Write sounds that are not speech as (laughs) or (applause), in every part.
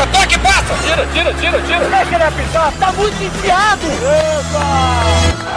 passa, toque, passa! Tira, tira, tira, tira! Deixa ele apitar, tá muito enfiado! Epa!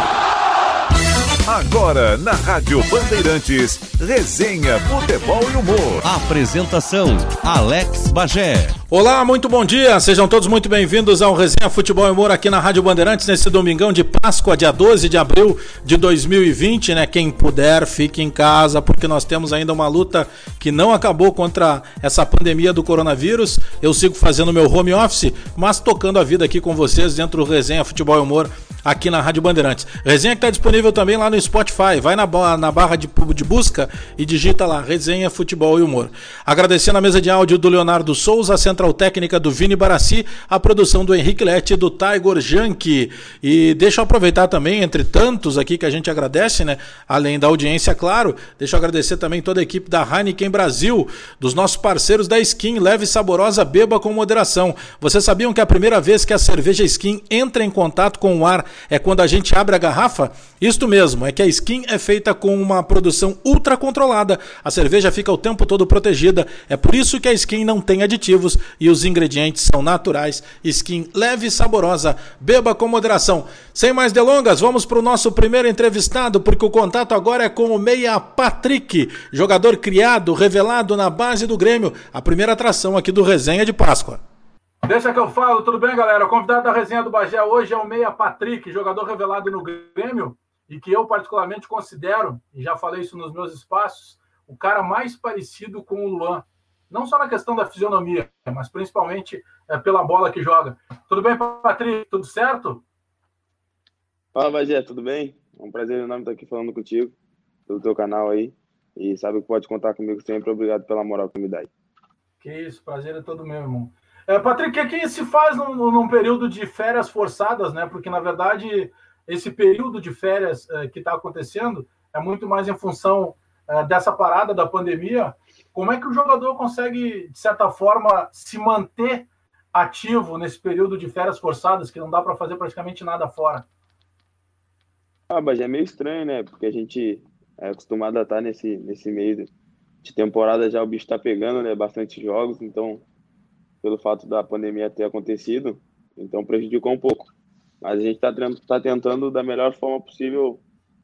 Agora na Rádio Bandeirantes, resenha, futebol e humor. Apresentação: Alex Bagé. Olá, muito bom dia. Sejam todos muito bem-vindos ao Resenha Futebol e Humor aqui na Rádio Bandeirantes nesse domingão de Páscoa, dia 12 de abril de 2020, né? Quem puder, fique em casa, porque nós temos ainda uma luta que não acabou contra essa pandemia do coronavírus. Eu sigo fazendo meu home office, mas tocando a vida aqui com vocês dentro do Resenha Futebol e Humor aqui na Rádio Bandeirantes. Resenha que está disponível também lá no Spotify. Vai na, na barra de, de busca e digita lá Resenha Futebol e Humor. Agradecendo a mesa de áudio do Leonardo Souza, a central técnica do Vini Barassi, a produção do Henrique Lete e do Tiger Janke. E deixa eu aproveitar também, entre tantos aqui que a gente agradece, né? Além da audiência, claro, deixa eu agradecer também toda a equipe da Heineken Brasil, dos nossos parceiros da Skin, leve e saborosa, beba com moderação. Vocês sabiam que a primeira vez que a cerveja Skin entra em contato com o ar é quando a gente abre a garrafa? Isto mesmo, é que a skin é feita com uma produção ultra controlada. A cerveja fica o tempo todo protegida. É por isso que a skin não tem aditivos e os ingredientes são naturais. Skin leve e saborosa. Beba com moderação. Sem mais delongas, vamos para o nosso primeiro entrevistado, porque o contato agora é com o Meia Patrick, jogador criado, revelado na base do Grêmio. A primeira atração aqui do Resenha de Páscoa. Deixa que eu falo, tudo bem, galera? O convidado da resenha do Bagé hoje é o Meia Patrick, jogador revelado no Grêmio e que eu particularmente considero, e já falei isso nos meus espaços, o cara mais parecido com o Luan. Não só na questão da fisionomia, mas principalmente é, pela bola que joga. Tudo bem, Patrick? Tudo certo? Fala, Bagé, tudo bem? É um prazer enorme estar aqui falando contigo, pelo teu canal aí. E sabe que pode contar comigo sempre. Obrigado pela moral que me dá. Que isso, prazer é todo meu, irmão. É, Patrick, o que se faz num, num, período de férias forçadas, né? Porque, na verdade, esse período de férias é, que está acontecendo é muito mais em função é, dessa parada da pandemia. Como é que o jogador consegue, de certa forma, se manter ativo nesse período de férias forçadas, que não dá para fazer praticamente nada fora? Ah, mas é meio estranho, né? Porque a gente é acostumado a estar nesse, nesse meio de temporada já o bicho está pegando, né? Bastante jogos, então pelo fato da pandemia ter acontecido, então prejudicou um pouco. Mas a gente está tá tentando da melhor forma possível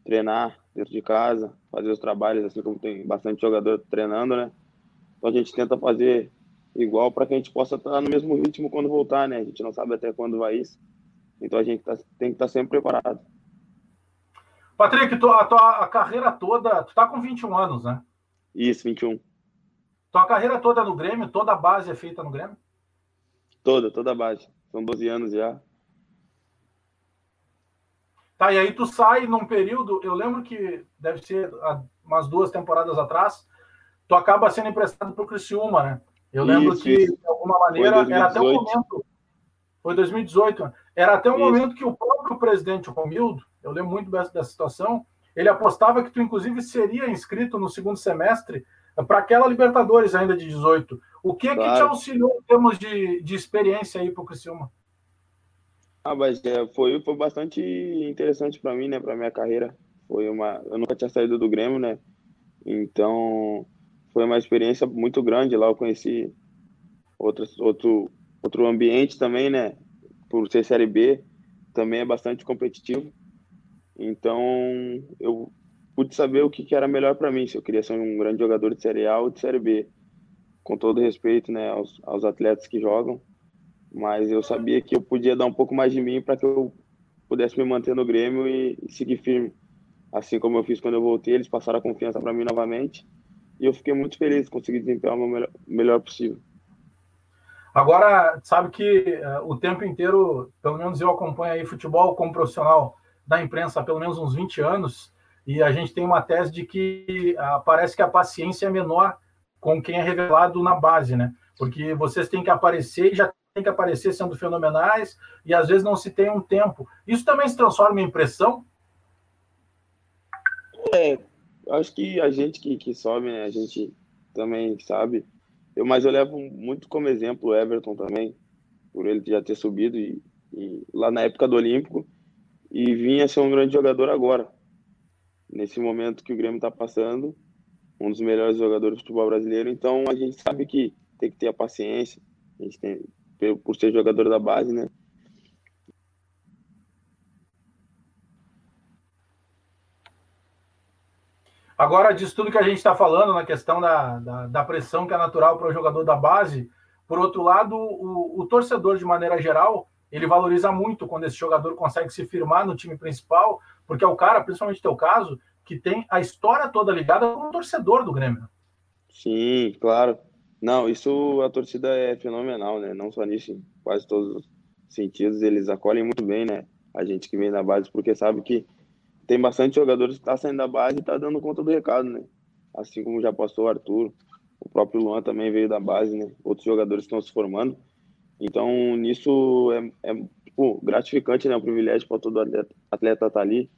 treinar dentro de casa, fazer os trabalhos, assim como tem bastante jogador treinando, né? Então a gente tenta fazer igual para que a gente possa estar tá no mesmo ritmo quando voltar, né? A gente não sabe até quando vai isso. Então a gente tá, tem que estar tá sempre preparado. Patrick, a tua carreira toda, tu tá com 21 anos, né? Isso, 21. Tua carreira toda no Grêmio, toda a base é feita no Grêmio? Toda, toda a base. São 12 anos já. Tá, e aí tu sai num período, eu lembro que deve ser umas duas temporadas atrás, tu acaba sendo emprestado para o Criciúma, né? Eu lembro isso, que, isso. de alguma maneira, era até um momento. Foi 2018. Era até um isso. momento que o próprio presidente, Romildo, eu lembro muito dessa, dessa situação, ele apostava que tu, inclusive, seria inscrito no segundo semestre para aquela Libertadores ainda de 18. O que, claro. que te auxiliou em termos de, de experiência aí para o Criciúma? Ah, mas é, foi, foi bastante interessante para mim, né, para minha carreira. Foi uma, eu nunca tinha saído do Grêmio, né? Então, foi uma experiência muito grande lá. Eu conheci outros, outro, outro ambiente também, né? Por ser Série B, também é bastante competitivo. Então, eu pude saber o que, que era melhor para mim, se eu queria ser um grande jogador de Série A ou de Série B. Com todo respeito né, aos, aos atletas que jogam, mas eu sabia que eu podia dar um pouco mais de mim para que eu pudesse me manter no Grêmio e, e, seguir firme. Assim como eu fiz quando eu voltei, eles passaram a confiança para mim novamente e eu fiquei muito feliz de conseguir desempenhar o melhor, melhor possível. Agora, sabe que uh, o tempo inteiro, pelo menos eu acompanho aí futebol como profissional da imprensa há pelo menos uns 20 anos, e a gente tem uma tese de que uh, parece que a paciência é menor com quem é revelado na base, né? Porque vocês têm que aparecer e já tem que aparecer sendo fenomenais e às vezes não se tem um tempo. Isso também se transforma em impressão? É, acho que a gente que, que sobe, né? A gente também sabe. Eu, mas eu levo muito como exemplo o Everton também, por ele já ter subido e, e lá na época do Olímpico e vinha ser um grande jogador agora nesse momento que o Grêmio está passando, um dos melhores jogadores do futebol brasileiro. Então a gente sabe que tem que ter a paciência, a gente tem, por ser jogador da base, né? Agora, disso tudo que a gente está falando na questão da, da, da, pressão que é natural para o jogador da base, por outro lado, o, o, torcedor, de maneira geral, ele valoriza muito quando esse jogador consegue se firmar no time principal, porque é o cara, principalmente teu caso, que tem a história toda ligada com o torcedor do Grêmio. Sim, claro. Não, isso a torcida é fenomenal, né? Não só nisso, em quase todos os sentidos, eles acolhem muito bem, né? A gente que vem da base, porque sabe que tem bastante jogadores que tá saindo da base e tá dando conta do recado, né? Assim como já passou o Arthur, o próprio Luan também veio da base, né? Outros jogadores estão se formando. Então, nisso é, é tipo, gratificante, né? O privilégio para todo atleta estar tá ali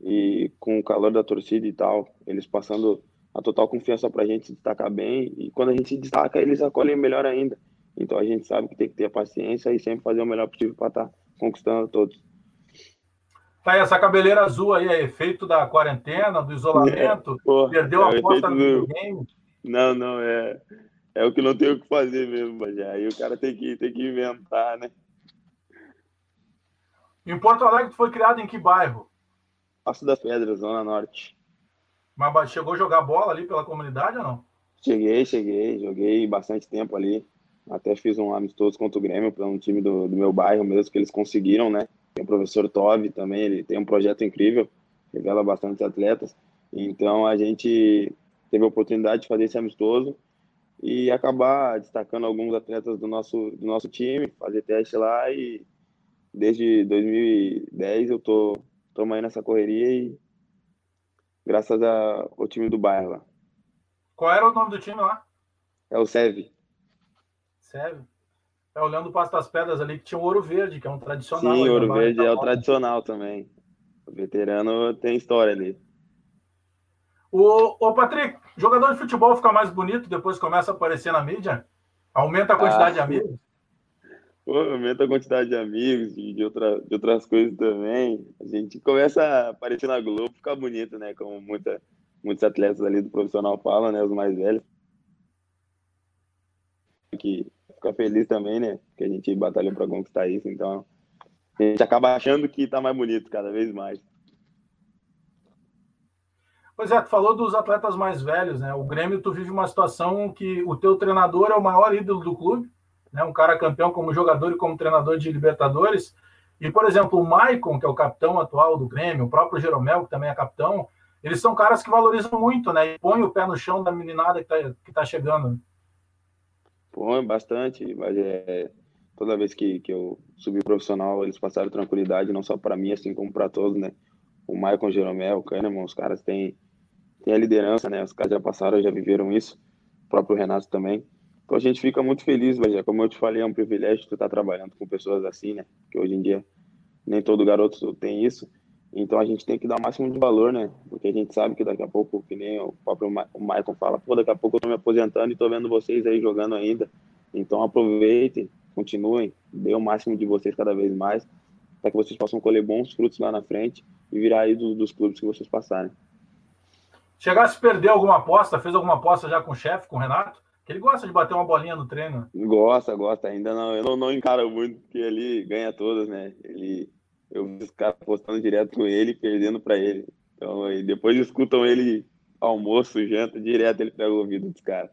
e com o calor da torcida e tal, eles passando a total confiança para a gente se destacar bem. E quando a gente se destaca, eles acolhem melhor ainda. Então, a gente sabe que tem que ter paciência e sempre fazer o melhor possível para estar tá conquistando todos. Tá aí, essa cabeleira azul aí é efeito da quarentena, do isolamento? (laughs) É, porra, perdeu a é aposta no videogame? Não, não, é, é o que não tem o que fazer mesmo, mas aí o cara tem que, tem que inventar, né? Em Porto Alegre, tu foi criado em que bairro? Passo das Pedras, Zona Norte. Mas chegou a jogar bola ali pela comunidade ou não? Cheguei, cheguei, joguei bastante tempo ali. Até fiz um amistoso contra o Grêmio, para um time do, do meu bairro mesmo, que eles conseguiram, né? Tem o professor Tove também, ele tem um projeto incrível, revela bastante atletas. Então a gente teve a oportunidade de fazer esse amistoso e acabar destacando alguns atletas do nosso, do nosso time, fazer teste lá e desde 2010 eu tô, tô aí nessa correria e graças ao time do bairro lá. Qual era o nome do time lá? É o SEV. SEV? É, olhando o Passo das Pedras ali, que tinha o Ouro Verde, que é um tradicional. Sim, Ouro Verde é o tradicional também. O veterano tem história ali. O, o Patrick, jogador de futebol fica mais bonito depois que começa a aparecer na mídia? Aumenta a quantidade ah, de amigos? Aumenta a quantidade de amigos, de, de, outra, de outras coisas também. A gente começa a aparecer na Globo, fica bonito, né? Como muita, muitos atletas ali do profissional falam, né? Os mais velhos. Que ficar feliz também, né? Que a gente batalhou para conquistar isso, então a gente acaba achando que tá mais bonito cada vez mais. Pois é, tu falou dos atletas mais velhos, né? O Grêmio, tu vive uma situação que o teu treinador é o maior ídolo do clube, né? Um cara campeão como jogador e como treinador de Libertadores. E, por exemplo, o Maicon, que é o capitão atual do Grêmio, o próprio Jeromel, que também é capitão, eles são caras que valorizam muito, né? E põem o pé no chão da meninada que tá, que tá chegando. Põe bastante, mas é, toda vez que, que eu subi profissional, eles passaram tranquilidade, não só para mim, assim como para todos, né? O Maicon Jeromel, o Kahneman, os caras têm, têm a liderança, né? Os caras já passaram, já viveram isso, o próprio Renato também. Então a gente fica muito feliz, mas como eu te falei, é um privilégio estar tá trabalhando com pessoas assim, né? Que hoje em dia nem todo garoto tem isso. Então a gente tem que dar o máximo de valor, né? Porque a gente sabe que daqui a pouco, que nem o próprio o Michael fala, pô, daqui a pouco eu tô me aposentando e tô vendo vocês aí jogando ainda. Então aproveitem, continuem, dê o máximo de vocês cada vez mais, para que vocês possam colher bons frutos lá na frente e virar aí do, dos clubes que vocês passarem. Chegasse a perder alguma aposta, fez alguma aposta já com o chefe, com o Renato? Ele gosta de bater uma bolinha no treino. Gosta, gosta. Ainda não, eu não, não encaro muito, porque ele ganha todas, né? Ele eu vi os caras postando direto com ele, perdendo para ele. Então, aí depois escutam ele almoço, janta, direto ele pega o ouvido dos caras.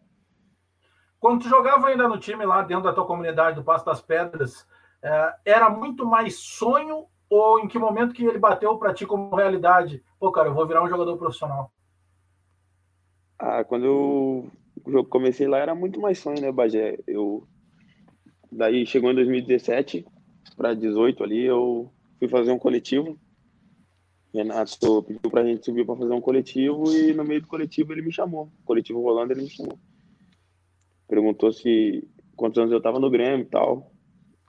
Quando tu jogava ainda no time lá dentro da tua comunidade do Passo das Pedras, é, era muito mais sonho ou em que momento que ele bateu para ti como realidade? Pô, cara, eu vou virar um jogador profissional. Ah, quando eu comecei lá era muito mais sonho, né, Bagé? Eu daí chegou em 2017 para 18 ali, eu fui fazer um coletivo. Renato pediu pra gente subir para fazer um coletivo e no meio do coletivo ele me chamou. coletivo rolando, ele me chamou. Perguntou se quantos anos eu tava no Grêmio e tal.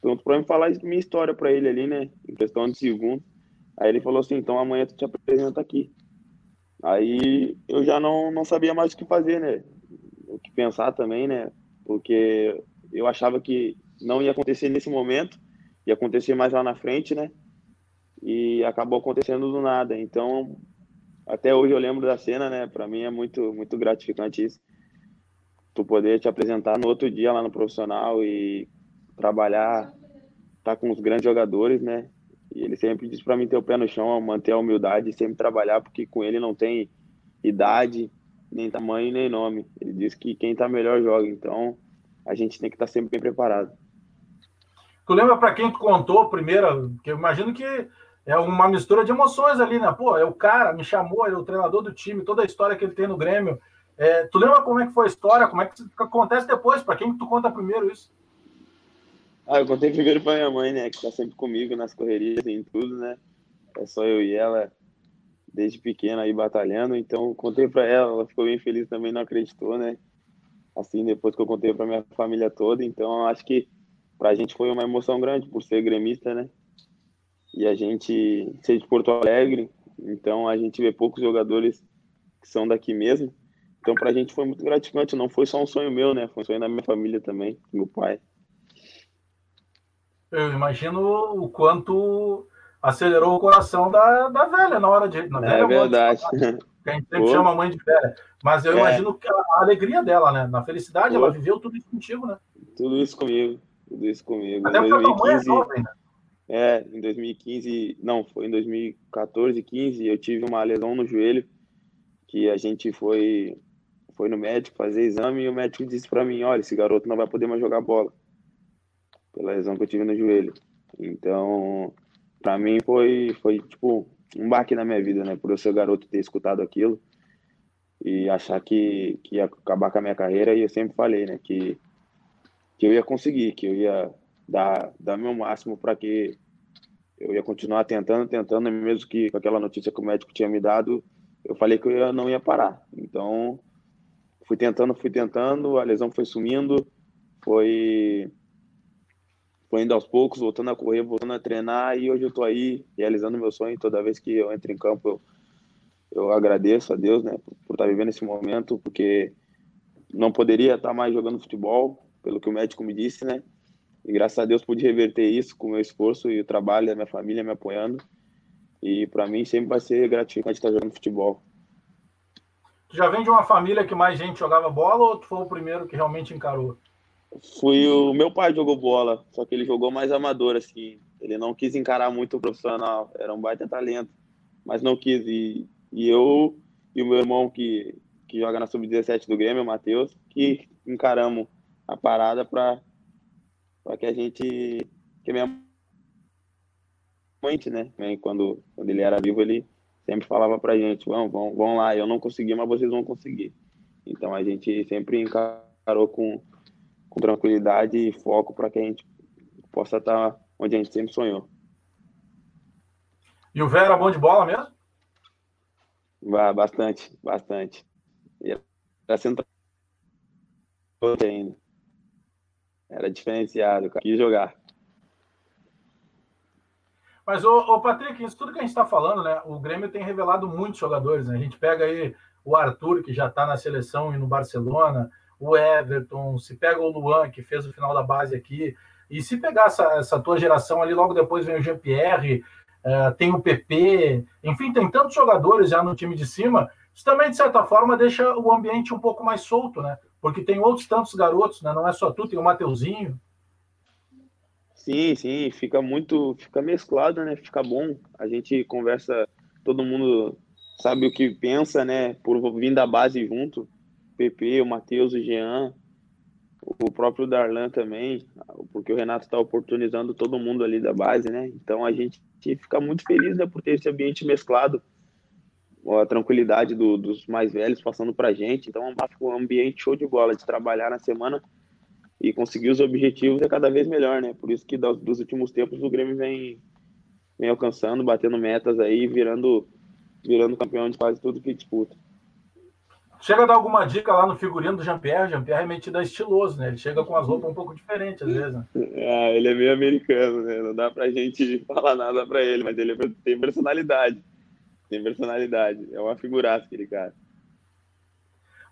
Perguntou pra mim falar minha história para ele ali, né? Em questão de segundo. Aí ele falou assim: então amanhã tu te apresenta aqui. Aí eu já não, não sabia mais o que fazer, né? O que pensar também, né? Porque eu achava que não ia acontecer nesse momento, ia acontecer mais lá na frente, né? e acabou acontecendo do nada. Então, até hoje eu lembro da cena, né? Para mim é muito muito gratificante isso. Tu poder te apresentar no outro dia lá no profissional e trabalhar, tá com os grandes jogadores, né? E ele sempre diz para mim ter o pé no chão, manter a humildade, sempre trabalhar, porque com ele não tem idade, nem tamanho, nem nome. Ele diz que quem tá melhor joga, então a gente tem que estar tá sempre bem preparado. Tu lembra para quem tu contou primeiro? Que eu imagino que é uma mistura de emoções ali, né? Pô, é o cara, me chamou, ele é o treinador do time, toda a história que ele tem no Grêmio. É, tu lembra como é que foi a história? Como é que acontece depois? Para quem que tu conta primeiro isso? Ah, eu contei primeiro para minha mãe, né? Que tá sempre comigo nas correrias e em tudo, né? É só eu e ela desde pequena aí batalhando. Então, contei para ela, ela ficou bem feliz também, não acreditou, né? Assim, depois que eu contei para minha família toda. Então, acho que para a gente foi uma emoção grande por ser gremista, né? E a gente ser de Porto Alegre, então a gente vê poucos jogadores que são daqui mesmo. Então, para a gente foi muito gratificante. Não foi só um sonho meu, né? Foi um sonho da minha família também, meu pai. Eu imagino o quanto acelerou o coração da, da velha na hora de. Na é velha é verdade. que a gente sempre Pô. chama a mãe de velha. Mas eu é. imagino que a, alegria dela, né? Na felicidade, Pô. ela viveu tudo isso contigo, né? Tudo isso comigo. Tudo isso comigo. Até em 2015, jovem, né? É, em 2015, não, foi em 2014, 15, eu tive uma lesão no joelho que a gente foi foi no médico fazer exame e o médico disse para mim, olha, esse garoto não vai poder mais jogar bola pela lesão que eu tive no joelho. Então, para mim foi foi tipo um baque na minha vida, né? Por eu ser garoto ter escutado aquilo e achar que, que ia acabar com a minha carreira e eu sempre falei, né, que que eu ia conseguir, que eu ia dar dar meu máximo para que eu ia continuar tentando, tentando, mesmo que com aquela notícia que o médico tinha me dado, eu falei que eu não ia parar. Então, fui tentando, fui tentando, a lesão foi sumindo, foi foi indo aos poucos, voltando a correr, voltando a treinar e hoje eu tô aí realizando meu sonho. Toda vez que eu entro em campo, eu, eu agradeço a Deus, né, por, por estar vivendo esse momento, porque não poderia estar mais jogando futebol, pelo que o médico me disse, né? E graças a Deus pude reverter isso com o meu esforço e o trabalho da minha família me apoiando. E para mim sempre vai ser gratificante estar jogando futebol. Tu já vem de uma família que mais gente jogava bola ou tu foi o primeiro que realmente encarou? Fui o meu pai jogou bola, só que ele jogou mais amador assim. Ele não quis encarar muito o profissional, era um baita talento, mas não quis e, e eu e o meu irmão que que joga na sub-17 do Grêmio, o Matheus, que encaramos a parada para para que a gente que minha mãe, né, quando quando ele era vivo, ele sempre falava pra gente, vamos, vamos, vamos lá, eu não consegui, mas vocês vão conseguir. Então a gente sempre encarou com, com tranquilidade e foco para que a gente possa estar onde a gente sempre sonhou. E o Vera era bom de bola mesmo? Bastante, bastante. Era central ainda. Era diferenciado, quis jogar. Mas, ô, ô, Patrick, isso tudo que a gente está falando, né? O Grêmio tem revelado muitos jogadores, né? A gente pega aí o Arthur, que já está na seleção e no Barcelona, o Everton, se pega o Luan, que fez o final da base aqui, e se pegar essa, essa tua geração ali, logo depois vem o Jean-Pierre, uh, tem o PP, enfim, tem tantos jogadores já no time de cima, isso também, de certa forma, deixa o ambiente um pouco mais solto, né? Porque tem outros tantos garotos, né? Não é só tu, tem o Mateuzinho, Sim, sim, fica muito, fica mesclado, né? Fica bom. A gente conversa, todo mundo sabe o que pensa, né? Por vir da base junto. PP, o Matheus, o Jean, o próprio Darlan também, porque o Renato está oportunizando todo mundo ali da base, né? Então a gente fica muito feliz, né, por ter esse ambiente mesclado, a tranquilidade do, dos mais velhos passando para gente. Então é um ambiente show de bola de trabalhar na semana e conseguir os objetivos é cada vez melhor, né? Por isso que dos últimos tempos o Grêmio vem, vem alcançando, batendo metas aí, virando, virando campeão de quase tudo que disputa. Chega a dar alguma dica lá no figurino do Jean-Pierre. Jean-Pierre é metido a estiloso, né? Ele chega com as roupas um pouco diferentes, às vezes. Né? Ah, ele é meio americano, né? Não dá pra gente (laughs) falar nada pra ele, mas ele tem personalidade. Tem personalidade. É uma figuraça aquele cara.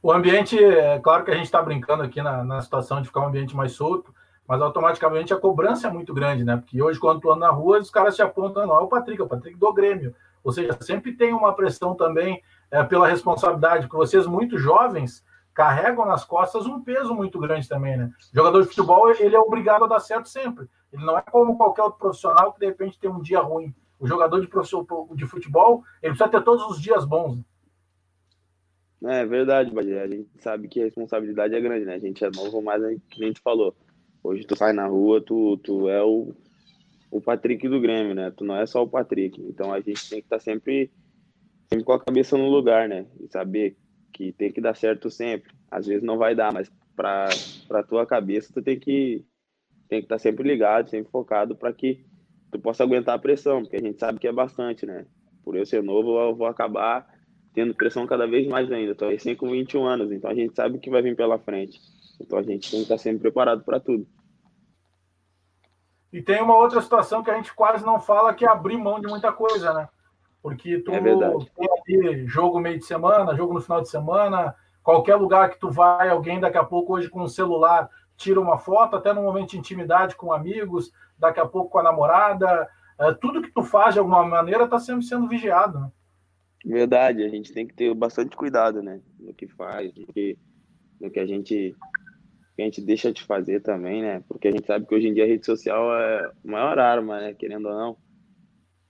O ambiente, é claro que a gente está brincando aqui na, na situação de ficar um ambiente mais solto, mas automaticamente a cobrança é muito grande, né? Porque hoje, quando tu anda na rua, os caras te apontam, não, é o Patrick, é o Patrick do Grêmio. Ou seja, sempre tem uma pressão também é, pela responsabilidade, porque vocês muito jovens carregam nas costas um peso muito grande também, né? O jogador de futebol, ele é obrigado a dar certo sempre. Ele não é como qualquer outro profissional que de repente tem um dia ruim. O jogador de, de futebol, ele precisa ter todos os dias bons. Né? É verdade, Badê. A gente sabe que a responsabilidade é grande, né? A gente é novo, mas é que a gente falou. Hoje tu sai na rua, tu, tu é o, o Patrick do Grêmio, né? Tu não é só o Patrick. Então a gente tem que estar tá sempre, sempre com a cabeça no lugar, né? E saber que tem que dar certo sempre. Às vezes não vai dar, mas para para tua cabeça tu tem que tem que estar tá sempre ligado, sempre focado para que tu possa aguentar a pressão, porque a gente sabe que é bastante, né? Por eu ser novo, eu vou acabar tendo pressão cada vez mais ainda. Tô recém com 21 anos, então a gente sabe o que vai vir pela frente. Então a gente tem que estar sempre preparado para tudo. E tem uma outra situação que a gente quase não fala, que é abrir mão de muita coisa, né? Porque tu é tem ali jogo meio de semana, jogo no final de semana, qualquer lugar que tu vai, alguém daqui a pouco hoje com o celular tira uma foto, até no momento de intimidade com amigos, daqui a pouco com a namorada. É, tudo que tu faz de alguma maneira está sempre sendo vigiado. Né? Verdade, a gente tem que ter bastante cuidado, né? No que faz, no que, no que a gente que a gente deixa de fazer também, né? Porque a gente sabe que hoje em dia a rede social é a maior arma, né? Querendo ou não,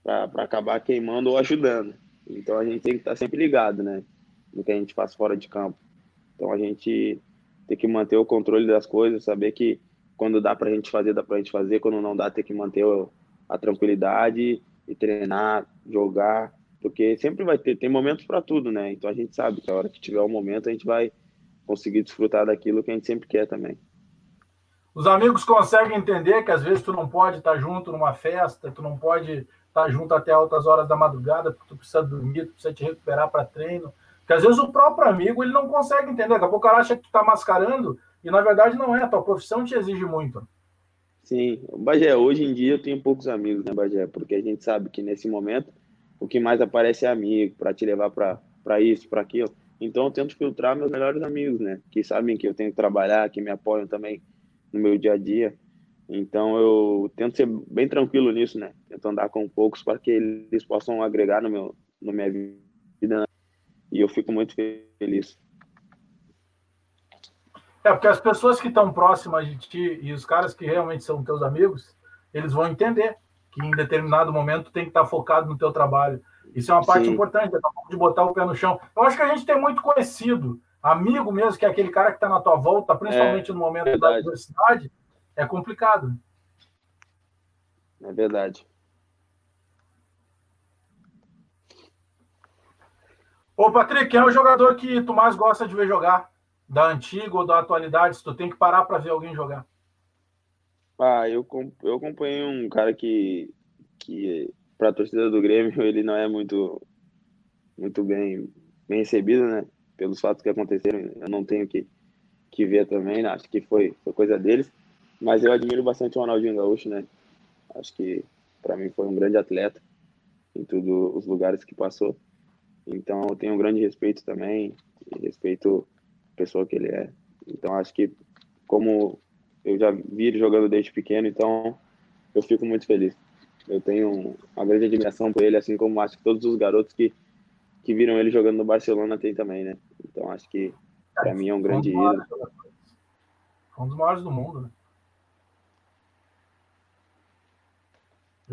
para acabar queimando ou ajudando. Então a gente tem que estar sempre ligado, né? No que a gente faz fora de campo. Então a gente tem que manter o controle das coisas, saber que quando dá para a gente fazer, dá para a gente fazer, quando não dá, tem que manter a tranquilidade e treinar, jogar, porque sempre vai ter, tem momentos para tudo, né? Então a gente sabe que a hora que tiver o momento a gente vai conseguir desfrutar daquilo que a gente sempre quer também. Os amigos conseguem entender que às vezes tu não pode estar junto numa festa, tu não pode estar junto até altas horas da madrugada, porque tu precisa dormir, tu precisa te recuperar para treino. Porque às vezes o próprio amigo ele não consegue entender. Daqui a pouco cara acha que tu tá mascarando e na verdade não é. A tua profissão te exige muito. Sim, Bagé, hoje em dia eu tenho poucos amigos, né, Bagé? Porque a gente sabe que nesse momento o que mais aparece é amigo, para te levar para isso, para aquilo. Então eu tento filtrar meus melhores amigos, né? Que sabem que eu tenho que trabalhar, que me apoiam também no meu dia a dia. Então eu tento ser bem tranquilo nisso, né? Tento andar com poucos para que eles possam agregar no meu, no minha vida. Né? E eu fico muito feliz. É, porque as pessoas que estão próximas de ti e os caras que realmente são teus amigos, eles vão entender que em determinado momento tem que estar focado no teu trabalho. Isso é uma parte Sim. importante, de botar o pé no chão. Eu acho que a gente tem muito conhecido, amigo mesmo, que é aquele cara que está na tua volta, principalmente é, no momento verdade. da adversidade, é complicado. É verdade. Ô, Patrick, quem é o jogador que tu mais gosta de ver jogar? Da antiga ou da atualidade? Se tu tem que parar para ver alguém jogar. Ah, eu, eu acompanhei um cara que, que para a torcida do Grêmio, (laughs) ele não é muito, muito bem, bem recebido, né? Pelos fatos que aconteceram. Eu não tenho que, que ver também, né? acho que foi, foi coisa deles. Mas eu admiro bastante o Ronaldinho Gaúcho, né? Acho que para mim foi um grande atleta em todos os lugares que passou. Então eu tenho um grande respeito também, e respeito a pessoa que ele é. Então acho que como eu já vi ele jogando desde pequeno, então eu fico muito feliz. Eu tenho uma grande admiração por ele, assim como acho que todos os garotos que, que viram ele jogando no Barcelona têm também, né? Então acho que para mim é um grande ídolo. Um dos maiores do mundo, né?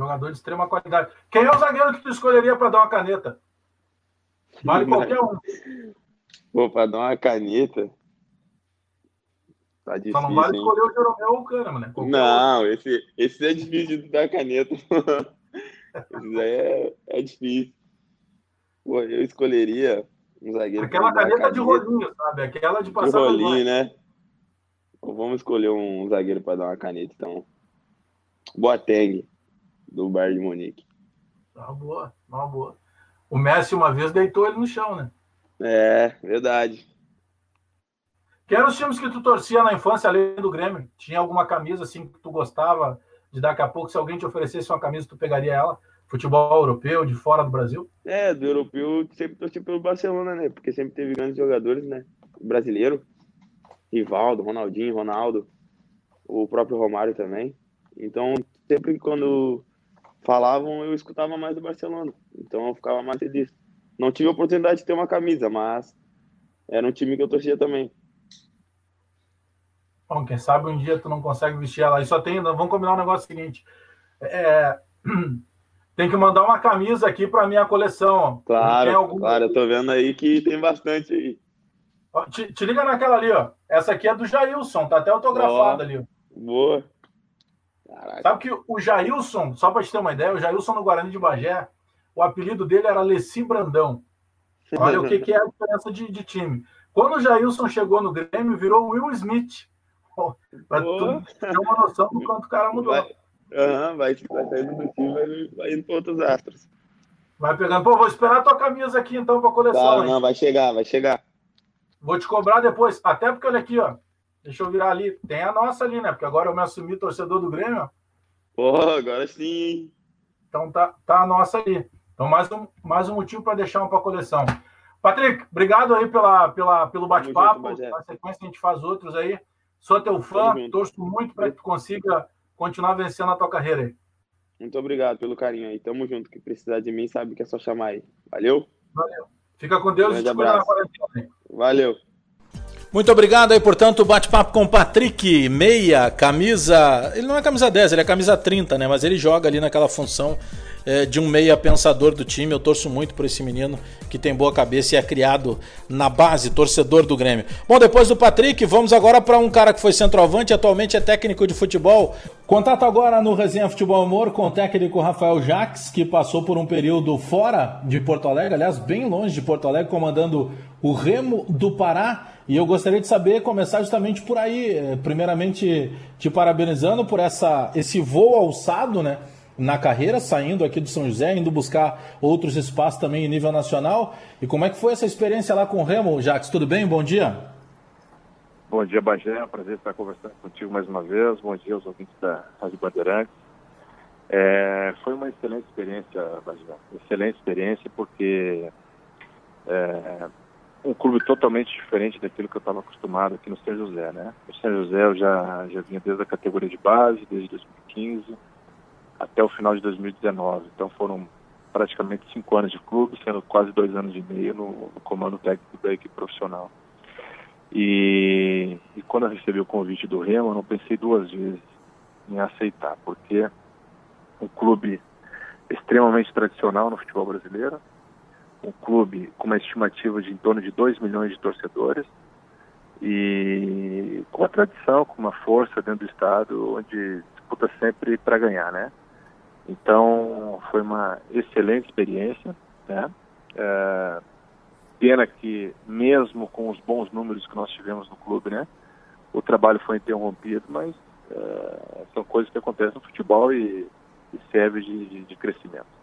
Jogador de extrema qualidade. Quem é o zagueiro que tu escolheria para dar uma caneta? Vale qualquer um. Pô, para dar uma caneta. Tá difícil. Só não vale hein? escolher o Jeromel ou o Kahneman, né? Qualquer não, esse, esse é difícil de dar caneta. (laughs) Isso aí é, é difícil. Pô, eu escolheria um zagueiro. Aquela caneta, caneta, de rolinho, sabe? Aquela de passar. De rolinho, né? vamos escolher um zagueiro para dar uma caneta, então. Boateng, do Bayern de Munique. Uma boa, uma boa. O Messi uma vez deitou ele no chão, né? É, verdade. Que eram os times que tu torcia na infância, além do Grêmio? Tinha alguma camisa assim que tu gostava de daqui a pouco, se alguém te oferecesse uma camisa, tu pegaria ela? Futebol europeu, de fora do Brasil? É, do europeu sempre torci pelo Barcelona, né? Porque sempre teve grandes jogadores, né? brasileiro. Rivaldo, Ronaldinho, Ronaldo, o próprio Romário também. Então, sempre quando falavam, eu escutava mais do Barcelona. Então eu ficava mais feliz. Não tive a oportunidade de ter uma camisa, mas era um time que eu torcia também. Bom, quem sabe um dia tu não consegue vestir ela. E só tem. Vamos combinar um negócio seguinte. É, (clears throat) tem que mandar uma camisa aqui para minha coleção. Claro, algum... claro, eu tô vendo aí que tem bastante aí. Te, te, liga naquela ali, ó. Essa aqui é do Jailson, tá até autografada ali. Ó. Boa. Caraca. Sabe que o Jailson, só para te ter uma ideia, o Jailson no Guarani de Bagé, o apelido dele era Leci Brandão. Olha o que, que, é a diferença de, de, time. Quando o Jailson chegou no Grêmio, virou Will Smith. Para ter uma noção do quanto o cara mudou. Vai, uhum, vai, vai saindo do time, vai, vai indo para outros astros. Vai pegando. Pô, vou esperar a tua camisa aqui então para coleção. Tá, não, vai chegar, vai chegar. Vou te cobrar depois. Até porque, olha aqui, ó. Deixa eu virar ali. Tem a nossa ali, né? Porque agora eu me assumi torcedor do Grêmio. Pô, agora sim. Então tá, tá a nossa ali. Então, mais um, mais um motivo para deixar uma para coleção. Patrick, obrigado aí pela, pela, pelo bate-papo. Na sequência, a gente faz outros aí. Sou teu fã, torço muito para que tu consiga continuar vencendo a tua carreira aí. Muito obrigado pelo carinho aí. Tamo junto. Que precisar de mim, sabe que é só chamar aí. Valeu? Valeu. Fica com Deus um e te cuida na quarentena. Valeu. Muito obrigado aí, portanto, bate-papo com o Patrick, meia, camisa. Ele não é camisa 10, ele é camisa 30, né? Mas ele joga ali naquela função é, de um meia pensador do time. Eu torço muito por esse menino que tem boa cabeça e é criado na base, torcedor do Grêmio. Bom, depois do Patrick, vamos agora para um cara que foi centroavante, atualmente é técnico de futebol. Contato agora no Resenha Futebol Amor com o técnico Rafael Jaques, que passou por um período fora de Porto Alegre, aliás, bem longe de Porto Alegre, comandando o Remo do Pará. E eu gostaria de saber, começar justamente por aí, eh, primeiramente te parabenizando por essa, esse voo alçado, né? Na carreira, saindo aqui do São José, indo buscar outros espaços também em nível nacional. E como é que foi essa experiência lá com o Remo, Jax? Tudo bem? Bom dia. Bom dia, Bagé. É prazer estar conversando contigo mais uma vez. Bom dia aos ouvintes da Rádio Bandeirantes. É, foi uma excelente experiência, Bagé. Excelente experiência, porque é, um clube totalmente diferente daquilo que eu estava acostumado aqui no São José, né? No São José eu já, já vinha desde a categoria de base, desde 2015 até o final de 2019. Então foram praticamente cinco anos de clube, sendo quase dois anos e meio no, no comando técnico da equipe profissional. E, e, quando eu recebi o convite do Remo, eu não pensei duas vezes em aceitar, porque um clube extremamente tradicional no futebol brasileiro, um clube com uma estimativa de em torno de 2 milhões de torcedores e com uma tradição, com uma força dentro do estado, onde disputa sempre para ganhar, né? Então foi uma excelente experiência, né? É, pena que mesmo com os bons números que nós tivemos no clube, né? O trabalho foi interrompido, mas é, são coisas que acontecem no futebol e, e de, de, de crescimento.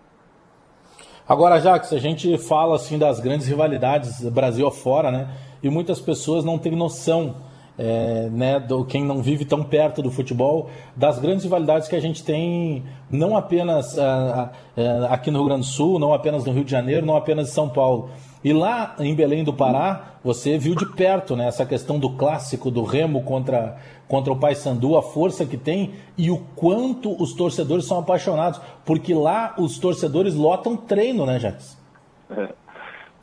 Agora, Jacques, a gente fala assim das grandes rivalidades Brasil afora, né? E muitas pessoas não têm noção, é, né, do quem não vive tão perto do futebol, das grandes rivalidades que a gente tem, não apenas uh, uh, aqui no Rio Grande do Sul, não apenas no Rio de Janeiro, não apenas em São Paulo. E lá em Belém do Pará, você viu de perto né, essa questão do clássico do Remo contra contra o Paysandu, a força que tem e o quanto os torcedores são apaixonados, porque lá os torcedores lotam treino, né, Jacques? É,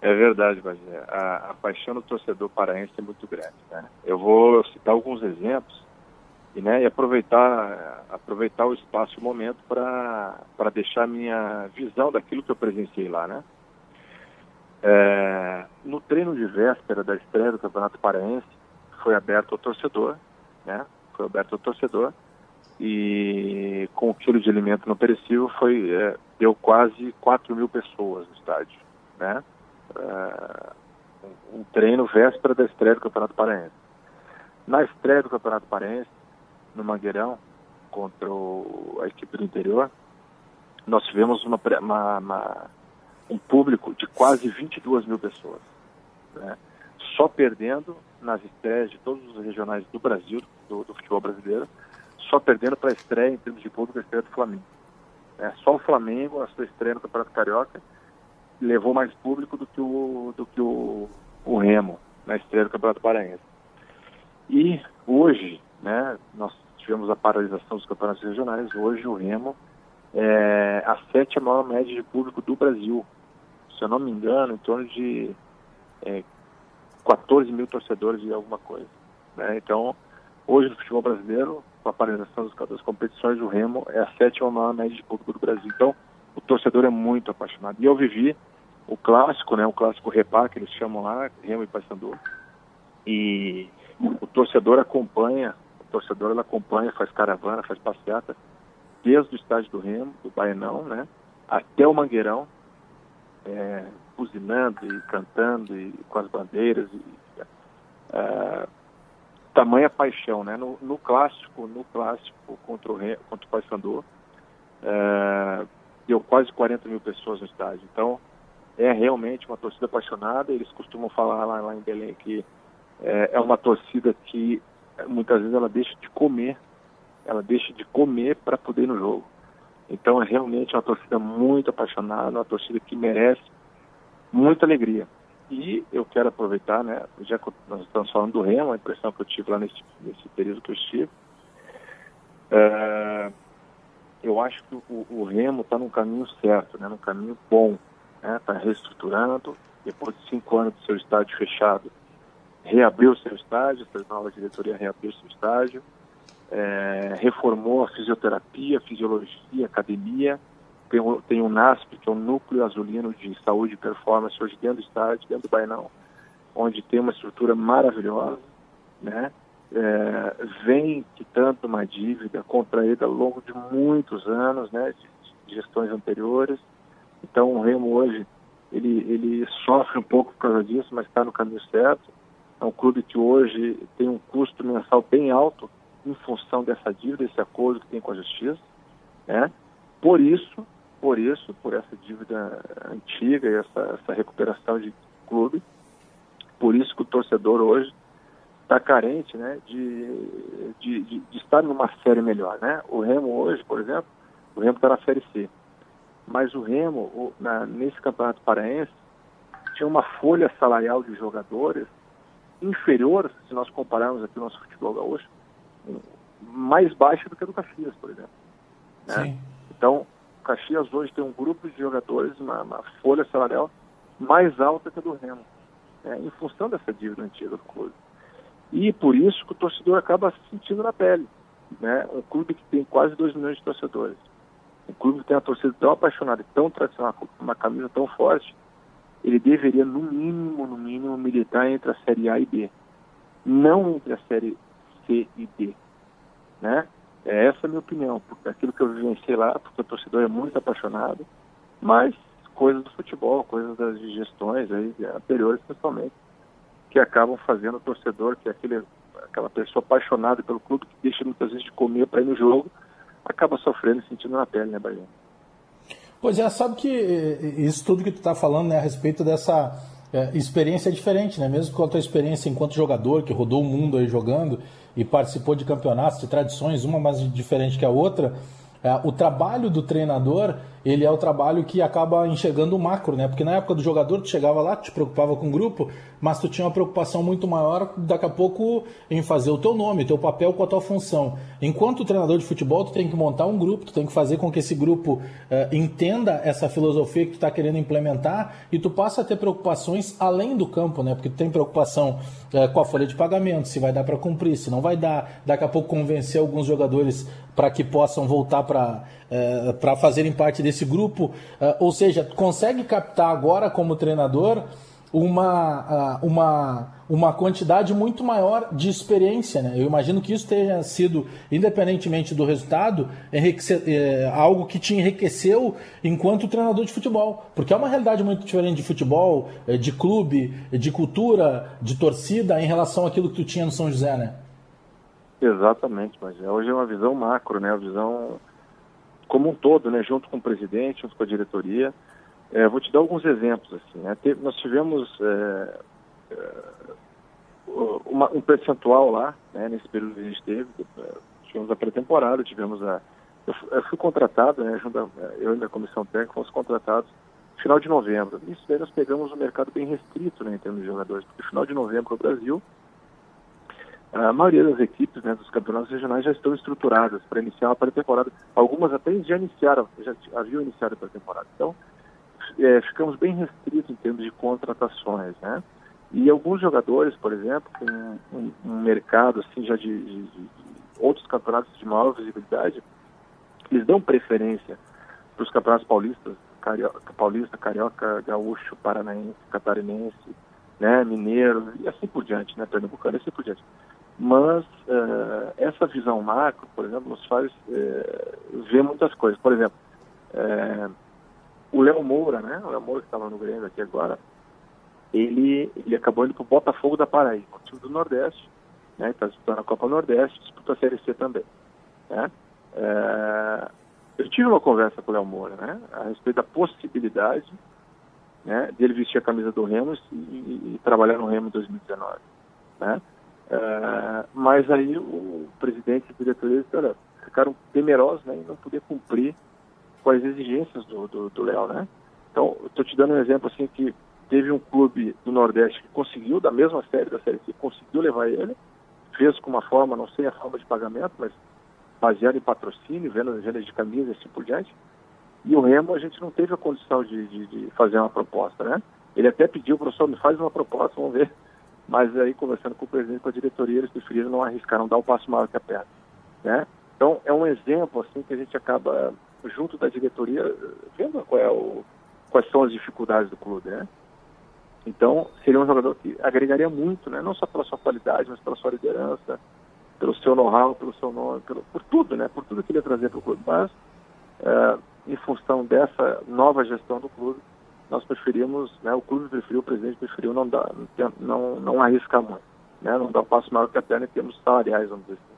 é verdade, Bagé. A, a, paixão do torcedor paraense é muito grande. Né? Eu vou citar alguns exemplos e, né, e aproveitar, aproveitar o espaço e o momento para deixar minha visão daquilo que eu presenciei lá, né? É, no treino de véspera da estreia do Campeonato Paraense, foi aberto ao torcedor né? Foi aberto ao torcedor e com o quilo de alimento não perecível foi é, deu quase 4 mil pessoas no estádio, né? É, um treino véspera da estreia do Campeonato Paraense. Na estreia do Campeonato Paraense, no Mangueirão, contra o, a equipe do interior, nós tivemos uma, uma, uma, um público de quase 22 mil pessoas. Né? Só perdendo nas estreias de todos os regionais do Brasil, do, do futebol brasileiro, só perdendo para a estreia em termos de público a estreia do Flamengo. É, só o Flamengo, a sua estreia no Campeonato Carioca, levou mais público do que o, do que o, o Remo na estreia do Campeonato Paraense. E hoje, né, nós tivemos a paralisação dos campeonatos regionais, hoje o Remo é a sétima maior média de público do Brasil. Se eu não me engano, em torno de é, 14 mil torcedores e alguma coisa. Né? Então, Hoje no futebol brasileiro, com a paralisação das competições, o Remo é a sétima maior média de público do Brasil. Então, o torcedor é muito apaixonado. E eu vivi o clássico, né, o clássico Repá, que eles chamam lá, Remo e Paysandu. E o torcedor acompanha, o torcedor ele acompanha, faz caravana, faz passeata, desde o estádio do Remo, do Baenão, né, até o Mangueirão, é, buzinando e cantando e com as bandeiras e é, tamanha paixão, né? No, no, clássico, no clássico contra o contra o Paysandu, é, deu quase 40 mil pessoas no estádio. Então é realmente uma torcida apaixonada. Eles costumam falar lá, lá em Belém que é, é uma torcida que muitas vezes ela deixa de comer, ela deixa de comer para poder ir no jogo. Então é realmente uma torcida muito apaixonada, uma torcida que merece muita alegria. E eu quero aproveitar, né, já que nós estamos falando do Remo, a impressão que eu tive lá nesse, nesse período que eu estive, é, eu acho que o, o Remo está no caminho certo, né, num caminho bom, está né, reestruturando, depois de cinco anos do seu estádio fechado, reabriu o seu estádio, essa nova diretoria reabriu o seu estádio, é, reformou a fisioterapia, fisiologia, academia, tem, o, tem o NASP, que é o Núcleo Azulino de Saúde e Performance, hoje dentro do estádio, dentro do Bainão, onde tem uma estrutura maravilhosa, né? É, vem quitando uma dívida contraída ao longo de muitos anos, né, de, de gestões anteriores. Então o Remo hoje ele, ele sofre um pouco por causa disso, mas está no caminho certo. É um clube que hoje tem um custo mensal bem alto em função dessa dívida, desse acordo que tem com a justiça. Né? Por isso, por isso, por essa dívida antiga e essa, essa recuperação de clube, por isso que o torcedor hoje está carente né, de, de, de, de, estar numa série melhor. Né? O Remo hoje, por exemplo, o Remo está na Série C. Mas o Remo, o, na, nesse campeonato paraense, tinha uma folha salarial de jogadores inferior, se nós compararmos aqui o nosso futebol gaúcho, mais baixa do que a do Caxias, por exemplo. Né? Então, Caxias hoje tem um grupo de jogadores, uma, uma folha salarial mais alta que a do Remo, né, em função dessa dívida antiga do clube. E por isso que o torcedor acaba se sentindo na pele. Né? Um clube que tem quase 2 milhões de torcedores. Um clube que tem uma torcida tão apaixonada e tão tradicional, com uma camisa tão forte, ele deveria, no mínimo, no mínimo, militar entre a Série A e B. Não entre a Série C e D. Né? É essa a minha opinião, aquilo que eu vivenciei lá, porque o torcedor é muito apaixonado, mas coisas do futebol, coisas das gestões aí, anteriores principalmente, que acabam fazendo o torcedor, que é aquele, aquela pessoa apaixonada pelo clube, que deixa muitas vezes de comer para ir no jogo, acaba sofrendo e sentindo na pele, né, Bahia? Pois é, sabe que eh, isso tudo que tu está falando né, a respeito dessa é, experiência diferente, né? Mesmo com a tua experiência enquanto jogador, que rodou o mundo aí jogando e participou de campeonatos, de tradições, uma mais diferente que a outra, é, o trabalho do treinador ele é o trabalho que acaba enxergando o macro, né? Porque na época do jogador, tu chegava lá, te preocupava com o grupo, mas tu tinha uma preocupação muito maior daqui a pouco em fazer o teu nome, teu papel com a tua função. Enquanto treinador de futebol, tu tem que montar um grupo, tu tem que fazer com que esse grupo uh, entenda essa filosofia que tu está querendo implementar e tu passa a ter preocupações além do campo, né? Porque tu tem preocupação uh, com a folha de pagamento, se vai dar para cumprir, se não vai dar, daqui a pouco convencer alguns jogadores para que possam voltar para uh, para fazerem parte desse grupo, uh, ou seja, consegue captar agora como treinador uma, uh, uma, uma quantidade muito maior de experiência. Né? Eu imagino que isso tenha sido, independentemente do resultado, é, algo que te enriqueceu enquanto treinador de futebol. Porque é uma realidade muito diferente de futebol, eh, de clube, de cultura, de torcida, em relação àquilo que tu tinha no São José, né? Exatamente, mas hoje é uma visão macro, né? A visão como um todo, né, junto com o presidente, junto com a diretoria. É, vou te dar alguns exemplos. Assim, né? Nós tivemos é, é, uma, um percentual lá, né, nesse período que a gente teve, é, tivemos a pré-temporada, tivemos a... Eu, eu fui contratado, né, junto a, eu e a comissão técnica fomos contratados no final de novembro. Isso daí nós pegamos um mercado bem restrito né, em termos de jogadores, porque no final de novembro no Brasil a maioria das equipes né, dos campeonatos regionais já estão estruturadas para iniciar a pré-temporada. Algumas até já iniciaram, já haviam iniciado a pré-temporada. Então, é, ficamos bem restritos em termos de contratações, né? E alguns jogadores, por exemplo, com um, um mercado assim já de, de, de, outros campeonatos de maior visibilidade, eles dão preferência para os campeonatos paulistas, carioca, paulista, carioca, gaúcho, paranaense, catarinense, né, mineiro e assim por diante, né, pernambucano e assim por diante. Mas uh, essa visão macro, por exemplo, nos faz uh, ver muitas coisas. Por exemplo, uh, o Léo Moura, né, o Léo Moura que estava no Grêmio aqui agora, ele, ele acabou indo para o Botafogo da Paraíba, time do Nordeste, né, está disputando a Copa Nordeste, disputa a Série C também. Né? Eu tive uma conversa com o Léo Moura né, a respeito da possibilidade né, dele vestir a camisa do Remo e, e, e trabalhar no Remo em 2019. Né? É, mas aí o presidente e o diretor ficaram temerosos né, em não poder cumprir com as exigências do Léo. Né? Então, estou te dando um exemplo assim que Teve um clube do Nordeste que conseguiu, da mesma série da Série C, conseguiu levar ele, fez com uma forma, não sei a forma de pagamento, mas baseado em patrocínio, venda, venda de camisas assim por diante. E o Remo, a gente não teve a condição de, de, de fazer uma proposta, né? Ele até pediu, professor, me faz uma proposta, vamos ver. Mas aí, conversando com o presidente com a diretoria, eles preferiram não arriscar, não dar o um passo maior que a perna, né? Então, é um exemplo, assim, que a gente acaba, junto da diretoria, vendo qual é o, quais são as dificuldades do clube, né? Então, seria um jogador que agregaria muito, né? não só pela sua qualidade, mas pela sua liderança, pelo seu know-how, pelo seu nome, pelo, por tudo, né? por tudo que ele ia trazer para o clube. Mas, é, em função dessa nova gestão do clube, nós preferimos, né, o clube preferiu, o presidente preferiu não, dar, não, não arriscar muito, né? não dar um passo maior que a perna em termos salariais, vamos dizer assim.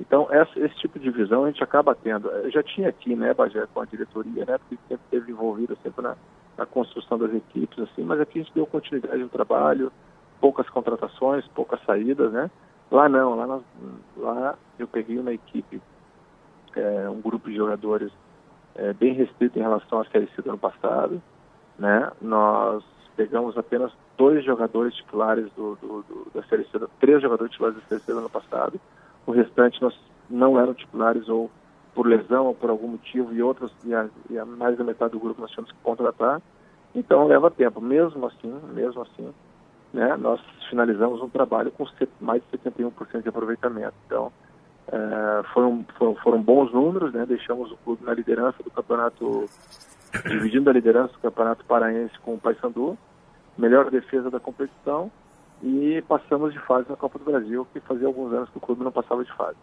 Então, essa, esse tipo de visão a gente acaba tendo. Eu já tinha aqui, né, Bagé, com a diretoria, né, porque sempre esteve envolvido sempre na, na construção das equipes, assim, mas aqui a gente deu continuidade no trabalho, poucas contratações, poucas saídas, né? Lá não, lá, nós, lá eu peguei uma equipe, é, um grupo de jogadores é, bem restrito em relação à Série C do ano passado, né? Nós pegamos apenas dois jogadores titulares do, do, do, da C, três jogadores titulares da do ano passado, o restante nós não eram titulares ou por lesão ou por algum motivo e outros, e a, e a mais da metade do grupo nós tínhamos que contratar. Então leva tempo. Mesmo assim, mesmo assim, né, nós finalizamos um trabalho com mais de 71% de aproveitamento. Então, é, foram, foram, foram, bons números, né? Deixamos o clube na liderança do campeonato, dividindo a liderança do campeonato paraense com o Paysandu, melhor defesa da competição e passamos de fase na Copa do Brasil, que fazia alguns anos que o clube não passava de fase.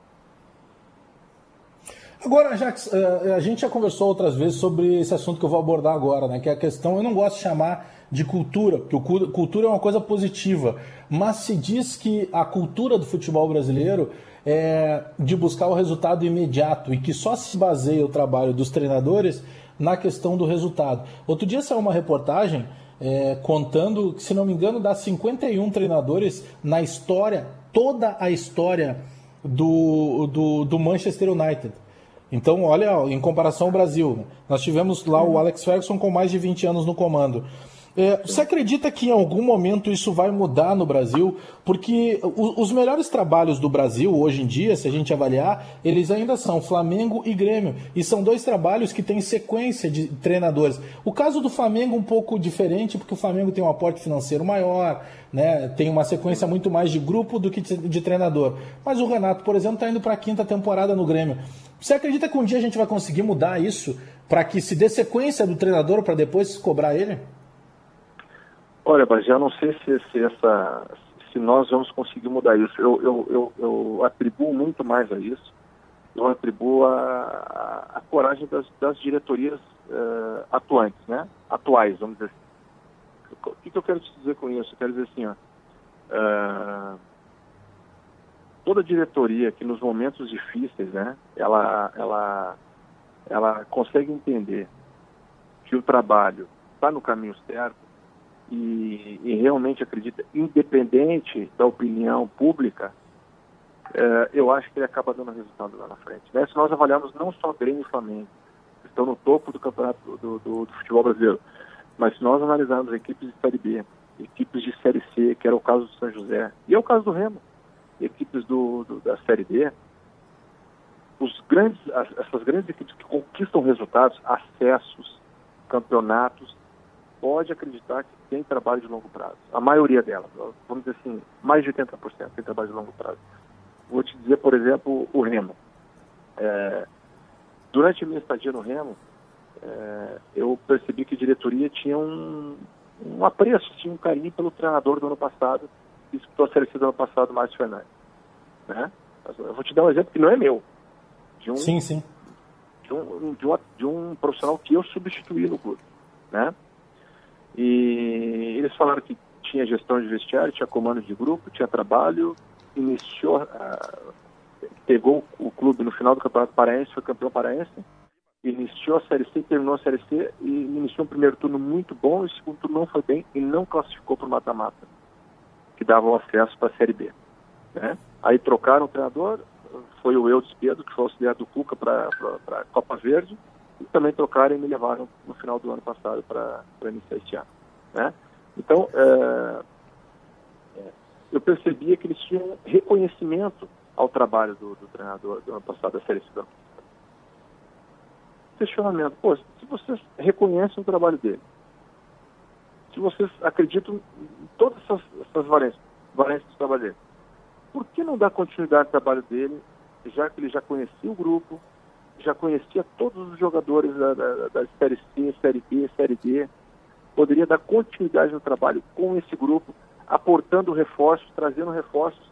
Agora, Jax, eh, a gente já conversou outras vezes sobre esse assunto que eu vou abordar agora, né? Que é a questão, eu não gosto de chamar de cultura, porque cultura é uma coisa positiva, mas se diz que a cultura do futebol brasileiro é de buscar o resultado imediato e que só se baseia o trabalho dos treinadores na questão do resultado. Outro dia saiu uma reportagem é, contando, se não me engano, dá 51 treinadores na história, toda a história do, do, do Manchester United. Então, olha, em comparação ao Brasil, né? nós tivemos lá o Alex Ferguson com mais de 20 anos no comando. É, você acredita que em algum momento isso vai mudar no Brasil? Porque os melhores trabalhos do Brasil hoje em dia, se a gente avaliar, eles ainda são Flamengo e Grêmio. E são dois trabalhos que têm sequência de treinadores. O caso do Flamengo é um pouco diferente, porque o Flamengo tem um aporte financeiro maior, né? tem uma sequência muito mais de grupo do que de treinador. Mas o Renato, por exemplo, está indo para a quinta temporada no Grêmio. Você acredita que um dia a gente vai conseguir mudar isso para que se dê sequência do treinador para depois cobrar ele? Olha, mas já não sei se, se, essa, se nós vamos conseguir mudar isso. Eu, eu, eu, eu atribuo muito mais a isso. Eu atribuo a, a, a coragem das, das diretorias uh, atuantes, né? Atuais, vamos dizer assim. O que, que, eu quero te dizer com isso? Eu quero dizer assim, ó, uh, toda diretoria que nos momentos difíceis, né, ela, ela, ela consegue entender que o trabalho está no caminho certo, e, e realmente acredita, independente da opinião pública, é, eu acho que ele acaba dando resultado lá na frente. Né? Se nós avaliarmos não só Grêmio e Flamengo, que estão no topo do campeonato do, do, do futebol brasileiro, mas se nós analisarmos equipes de Série B, equipes de Série C, que era o caso do São José, e é o caso do Remo, equipes do, do da Série D, os grandes, as, essas grandes equipes que conquistam resultados, acessos, campeonatos, pode acreditar que tem trabalho de longo prazo. A maioria delas, vamos dizer assim, mais de 80% tem trabalho de longo prazo. Vou te dizer, por exemplo, o Remo. É, durante a minha estadia no Remo, é, eu percebi que a diretoria tinha um, um apreço, tinha um carinho pelo treinador do ano passado, que disputou a do ano passado, Márcio Fernandes. Né? Eu vou te dar um exemplo que não é meu. Um, sim, sim. De um, de, um, de um profissional que eu substituí no clube. Né? E eles falaram que tinha gestão de vestiário, tinha comando de grupo, tinha trabalho, iniciou, uh, pegou o clube no final do Campeonato Paraense, foi campeão paraense, iniciou a Série C, terminou a Série C e iniciou um primeiro turno muito bom, o segundo turno não foi bem e não classificou para o mata-mata, que dava o acesso para a Série B. Né? Aí trocaram o treinador, foi o Eudes Pedro, que foi auxiliar do Cuca para a Copa Verde, e também trocaram e me levaram no final do ano passado para iniciar este ano. Né? Então, é, é, eu percebia que eles tinham reconhecimento ao trabalho do, do treinador do ano passado da Série C questionamento. Pô, se vocês reconhecem o trabalho dele, se vocês acreditam em todas essas, essas valências, valências do trabalho dele, por que não dar continuidade ao trabalho dele, já que ele já conhecia o grupo, já conhecia todos os jogadores da, da, da Série C, Série B, Série D, poderia dar continuidade no trabalho com esse grupo, aportando reforços, trazendo reforços.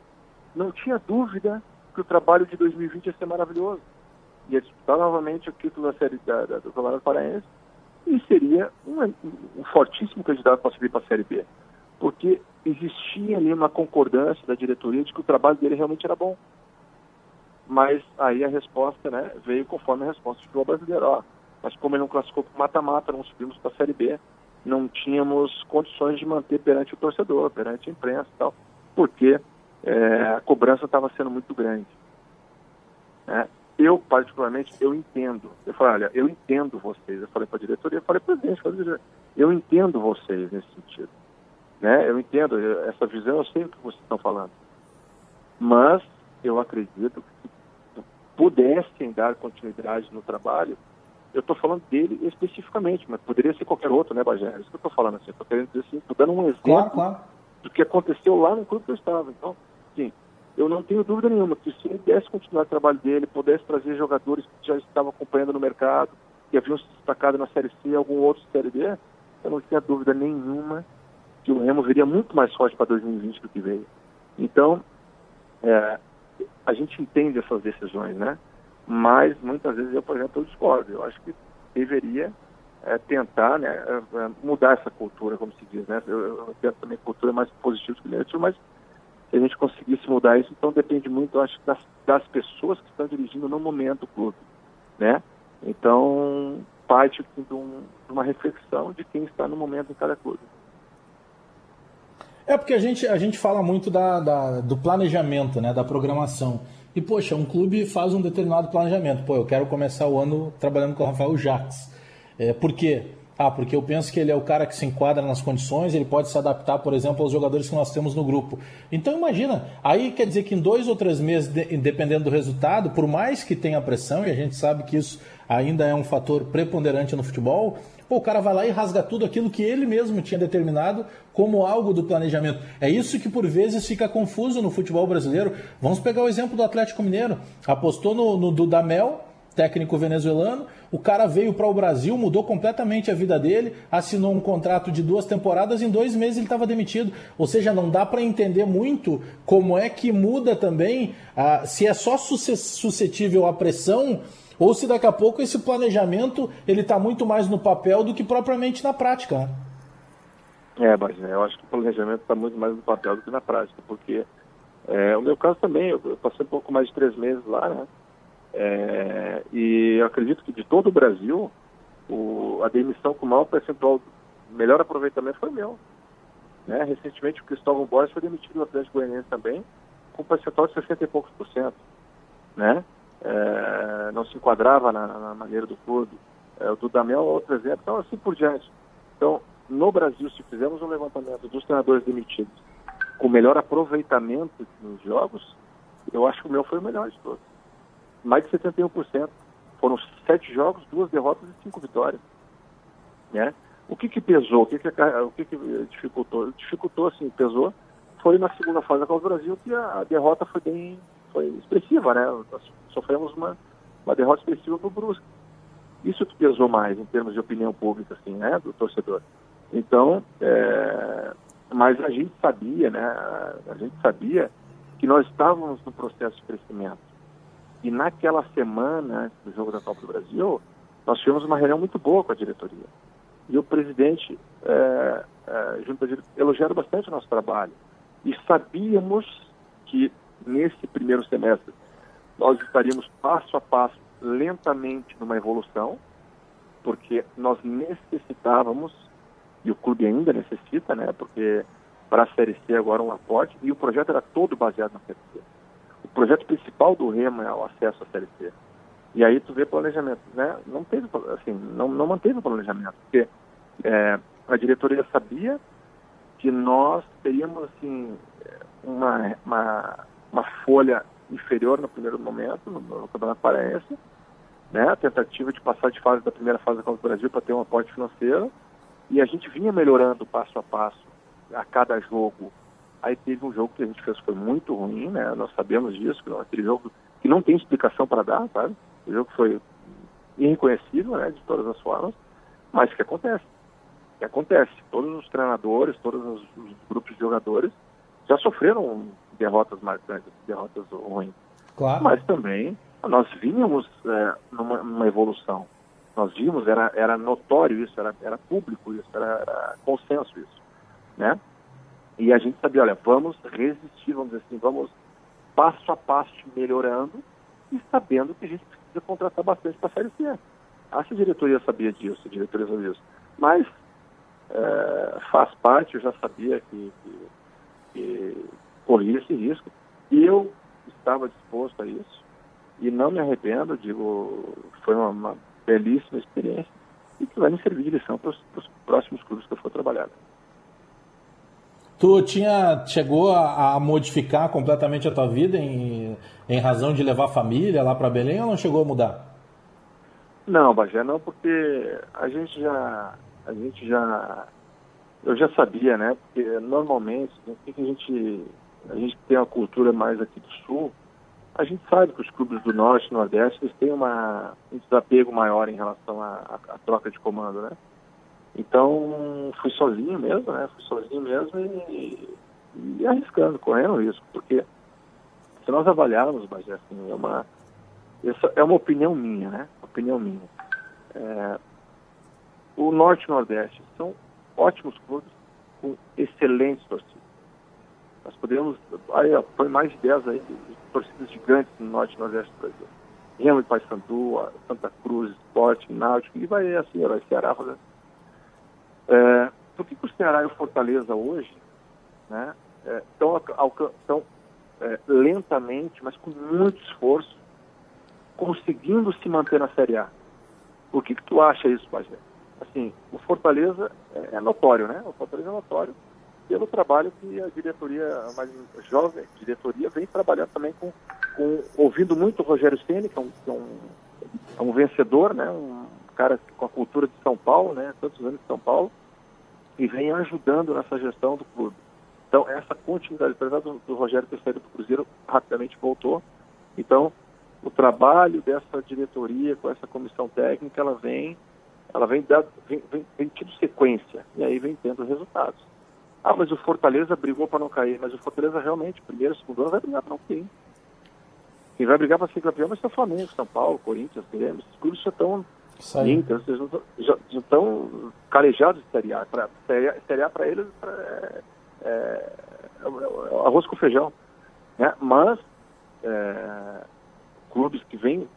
Não tinha dúvida que o trabalho de 2020 ia ser maravilhoso ia disputar novamente o título da série da, da, do Campeonato Paraense e seria um, um fortíssimo candidato para subir para a Série B, porque existia ali uma concordância da diretoria de que o trabalho dele realmente era bom. Mas aí a resposta né, veio conforme a resposta do futebol brasileiro. Ó, mas como ele não classificou para mata-mata, não subimos para a Série B, não tínhamos condições de manter perante o torcedor, perante a imprensa e tal, porque é, a cobrança estava sendo muito grande. É, eu, particularmente, eu entendo. Eu falei, olha, eu entendo vocês. Eu falei para a diretoria, eu falei para o presidente, eu entendo vocês nesse sentido. Né? Eu entendo essa visão, eu sei o que vocês estão falando. Mas eu acredito pudessem dar continuidade no trabalho, eu estou falando dele especificamente, mas poderia ser qualquer outro, né, Bagé? É isso que eu estou falando assim. Estou querendo dizer assim, estou dando um exemplo claro, claro. do que aconteceu lá no clube que eu estava. Então, sim, eu não tenho dúvida nenhuma que se ele desse continuar o trabalho dele, pudesse trazer jogadores que já estavam acompanhando no mercado, que haviam se destacado na Série C, algum outro Série D, eu não tinha dúvida nenhuma que o Remo viria muito mais forte para 2020 do que veio. Então, é, a gente entende essas decisões, né? Mas muitas vezes eu, por exemplo, eu discordo. Eu acho que deveria é, tentar né, é, é mudar essa cultura, como se diz, né? Eu, eu tento também cultura mais positiva que negativa, mas se a gente conseguisse mudar isso, então depende muito, acho, das, das pessoas que estão dirigindo no momento o clube, né? Então, parte de, um, de uma reflexão de quem está no momento em cada clube. É porque a gente, a gente fala muito da, da, do planejamento, né, da programação. E, poxa, um clube faz um determinado planejamento. Pô, eu quero começar o ano trabalhando com o Rafael Jacques. É, por quê? Ah, porque eu penso que ele é o cara que se enquadra nas condições, ele pode se adaptar, por exemplo, aos jogadores que nós temos no grupo. Então imagina, aí quer dizer que em dois ou três meses, dependendo do resultado, por mais que tenha pressão, e a gente sabe que isso ainda é um fator preponderante no futebol, pô, o cara vai lá e rasga tudo aquilo que ele mesmo tinha determinado como algo do planejamento. É isso que por vezes fica confuso no futebol brasileiro. Vamos pegar o exemplo do Atlético Mineiro. Apostou no, no Dudamel, técnico venezuelano. O cara veio para o Brasil, mudou completamente a vida dele, assinou um contrato de duas temporadas, em dois meses ele estava demitido. Ou seja, não dá para entender muito como é que muda também, ah, se é só suscetível à pressão ou se daqui a pouco esse planejamento ele está muito mais no papel do que propriamente na prática. Né? É, mas eu acho que o planejamento está muito mais no papel do que na prática, porque é, o meu caso também, eu passei um pouco mais de três meses lá, né? É, e eu acredito que de todo o Brasil, o, a demissão com o maior percentual, melhor aproveitamento foi meu. Né? Recentemente o Cristóvão Borges foi demitido do Atlético Goianiense também, com um percentual de 60 e poucos por cento. Né? É, não se enquadrava na, na maneira do clube. É, o Dudamel é outro exemplo, então assim por diante. Então, no Brasil, se fizermos um levantamento dos treinadores demitidos com melhor aproveitamento nos jogos, eu acho que o meu foi o melhor de todos mais de 71%. Foram sete jogos, duas derrotas e cinco vitórias. Né? O que, que pesou? O que, que, o que, que dificultou? Dificultou, assim, pesou. Foi na segunda fase da Copa do Brasil que a, derrota foi bem foi expressiva, né? Nós sofremos uma, uma derrota expressiva para o Brusque. Isso que pesou mais em termos de opinião pública, assim, né, do torcedor. Então, é, mas a gente sabia, né, a gente sabia que nós estávamos no processo de crescimento. E naquela semana antes do jogo da Copa do Brasil, nós tivemos uma reunião muito boa com a diretoria. E o presidente, é, é, junto à diretoria, elogiaram bastante o nosso trabalho. E sabíamos que nesse primeiro semestre nós estaríamos passo a passo, lentamente, numa evolução, porque nós necessitávamos, e o clube ainda necessita, né, porque para a Série C agora um aporte, e o projeto era todo baseado na Série C. O projeto principal do Remo é o acesso à Série C. E aí tu vê planejamento, né? Não teve, assim, não, não manteve o planejamento, porque é, a diretoria sabia que nós teríamos, assim, uma, uma, uma folha inferior no primeiro momento, no, no Campeonato Paraense, né? A tentativa de passar de fase da primeira fase da Copa do Brasil para ter um aporte financeiro, e a gente vinha melhorando passo a passo a cada jogo. Aí teve um jogo que a gente fez que foi muito ruim, né? Nós sabemos disso, aquele jogo que não tem explicação para dar, sabe? O jogo foi irreconhecível, né, de todas as formas, mas que acontece. Que acontece. Todos os treinadores, todos os, os grupos de jogadores já sofreram derrotas marcantes, derrotas ruins. Claro. Mas também nós vínhamos é, numa, numa, evolução. Nós vimos, era, era notório isso, era, era público isso, era, era consenso isso, né? E a gente sabia, olha, vamos resistir, vamos dizer assim, vamos passo a passo melhorando e sabendo que a gente precisa contratar bastante para a Série C. Acho que a diretoria sabia disso, a diretoria sabia disso. Mas é, faz parte, eu já sabia que, que, que corria esse risco. E eu estava disposto a isso. E não me arrependo, digo, foi uma, uma belíssima experiência e que vai me servir de lição para os próximos clubes que eu for trabalhar. Tu tinha, chegou a, a, modificar completamente a tua vida em, em razão de levar a família lá para Belém ou não chegou a mudar? Não, Bagé, não, porque a gente já, a gente já, eu já sabia, né? Porque normalmente, o que a gente, a gente tem uma cultura mais aqui do sul, a gente sabe que os clubes do norte e nordeste eles têm uma, um desapego maior em relação à troca de comando, né? Então, fui sozinho mesmo, né? Fui sozinho mesmo e, e arriscando, correndo risco, porque se nós avaliarmos, mas assim, é uma, essa é uma opinião minha, né? Opinião minha. É, o Norte e Nordeste são ótimos clubes com excelentes torcidas. Nós podemos, aí foi mais de 10 aí, torcidas gigantes no Norte e Nordeste do Brasil. Remo e Paysandu, Santa Cruz, Esporte, Náutico, e vai assim, vai Ceará fazendo é, por que, que, o Ceará e o Fortaleza hoje né, estão é, é, lentamente, mas com muito esforço, conseguindo se manter na Série A? Por que, que tu acha isso, Pajé? Assim, o Fortaleza é, é, notório, né? O Fortaleza é notório pelo trabalho que a diretoria, a mais jovem diretoria, vem trabalhando também com, com ouvindo muito o Rogério Ceni, que é um, é um, é um vencedor, né? Um cara com a cultura de São Paulo, né? Tantos anos de São Paulo, e vem ajudando nessa gestão do clube. Então, essa continuidade, apesar do, do Rogério ter saído do Cruzeiro, rapidamente voltou. Então, o trabalho dessa diretoria com essa comissão técnica, ela vem, ela vem, dado, vem, vem, vem tido sequência, e aí vem tendo resultados. Ah, mas o Fortaleza brigou para não cair, mas o Fortaleza realmente, primeiro, segundo ano, vai brigar para não cair. Quem vai brigar para ser campeão vai ser o Flamengo, São Paulo, Corinthians, Grêmio. Esses clubes já estão vocês já, já estão calejados de Série A. Pra, série A para eles é, é, é, arroz com feijão. Né? Mas é, clubes que vêm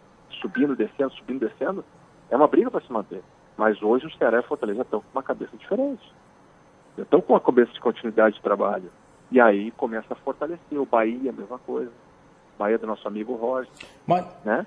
subindo, descendo, subindo, descendo, é uma briga para se manter. Mas hoje o Ceará e a Fortaleza estão com uma cabeça diferente. Estão com uma cabeça de continuidade de trabalho. E aí começa a fortalecer. O Bahia, a mesma coisa. Bahia do nosso amigo Roger. Mas, né?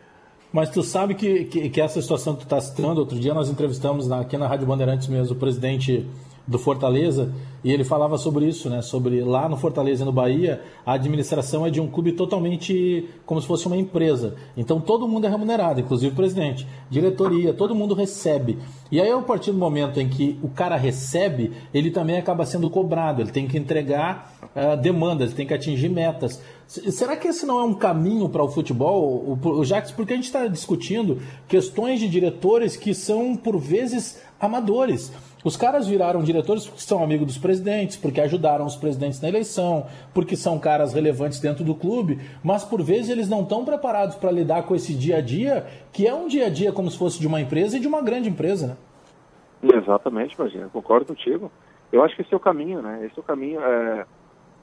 Mas tu sabe que, que, que essa situação que tu está citando, outro dia nós entrevistamos na, aqui na Rádio Bandeirantes mesmo o presidente do Fortaleza, e ele falava sobre isso, né? Sobre lá no Fortaleza, no Bahia, a administração é de um clube totalmente como se fosse uma empresa. Então todo mundo é remunerado, inclusive o presidente, diretoria, todo mundo recebe. E aí, a partir do momento em que o cara recebe, ele também acaba sendo cobrado, ele tem que entregar uh, demandas, ele tem que atingir metas. Será que esse não é um caminho para o futebol, o, o Jacques? Porque a gente está discutindo questões de diretores que são, por vezes, amadores. Os caras viraram diretores porque são amigos dos presidentes, porque ajudaram os presidentes na eleição, porque são caras relevantes dentro do clube, mas por vezes eles não estão preparados para lidar com esse dia a dia, que é um dia a dia como se fosse de uma empresa e de uma grande empresa, né? Exatamente, imagina, concordo contigo. Eu acho que esse é o caminho, né? Esse é o caminho. É...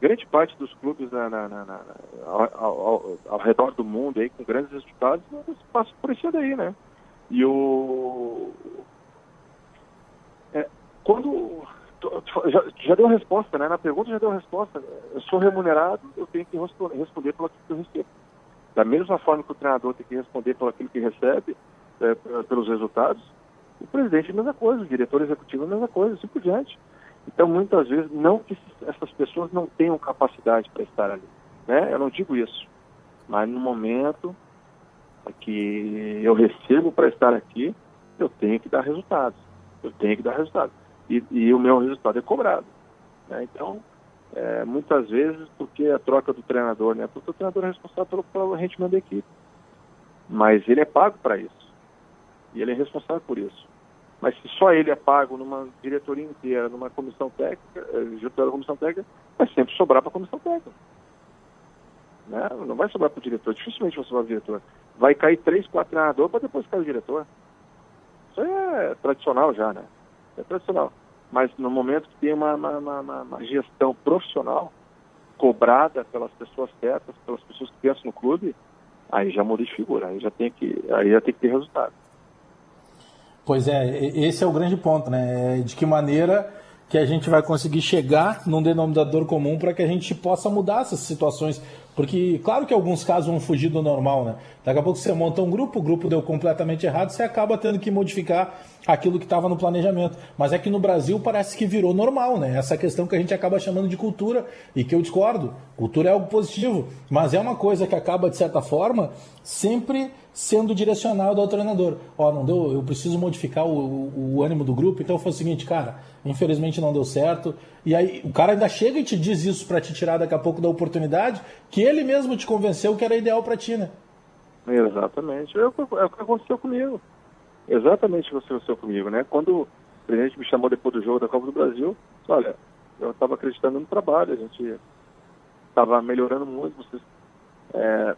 Grande parte dos clubes na, na, na, ao, ao, ao, redor do mundo aí, com grandes resultados, passam por isso daí, né? E o, quando. Já, já deu a resposta, né? Na pergunta já deu a resposta. Eu sou remunerado, eu tenho que responder pelo que eu recebo. Da mesma forma que o treinador tem que responder pelo aquilo que recebe, é, pelos resultados, o presidente é a mesma coisa, o diretor executivo é a mesma coisa, assim por diante. Então, muitas vezes, não que essas pessoas não tenham capacidade para estar ali. Né? Eu não digo isso. Mas no momento que eu recebo para estar aqui, eu tenho que dar resultados. Eu tenho que dar resultado. E, e o meu resultado é cobrado. Né? Então, é, muitas vezes, porque a troca do treinador, né? Porque o treinador é responsável pelo, pelo rendimento da equipe. Mas ele é pago para isso. E ele é responsável por isso. Mas se só ele é pago numa diretoria inteira, numa comissão técnica, eh, junto da comissão técnica, vai sempre sobrar para a comissão técnica. Né? Não vai sobrar para o diretor, dificilmente vai sobrar para o diretor. Vai cair três, quatro treinadores para depois cair o diretor. Isso é tradicional já, né? É tradicional. Mas no momento que tem uma, uma, uma, uma gestão profissional, cobrada pelas pessoas certas, pelas pessoas que pensam no clube, aí já muda de figura, aí já tem que, aí já tem que ter resultado. Pois é, esse é o grande ponto, né? É de que maneira que a gente vai conseguir chegar num denominador comum para que a gente possa mudar essas situações. Porque, claro que alguns casos vão fugir do normal, né? Daqui a pouco você monta um grupo, o grupo deu completamente errado, você acaba tendo que modificar aquilo que estava no planejamento. Mas é que no Brasil parece que virou normal, né? Essa questão que a gente acaba chamando de cultura e que eu discordo. Cultura é algo positivo, mas é uma coisa que acaba, de certa forma, sempre sendo direcionado ao treinador. Ó, oh, não deu, eu preciso modificar o, o, o ânimo do grupo, então foi o seguinte, cara, infelizmente não deu certo. E aí o cara ainda chega e te diz isso para te tirar daqui a pouco da oportunidade que ele mesmo te convenceu que era ideal para ti, né? Exatamente. É o, que aconteceu comigo. Exatamente o que aconteceu comigo, né? Quando o presidente me chamou depois do jogo da Copa do Brasil, olha, eu estava acreditando no trabalho, a gente estava melhorando muito, vocês é,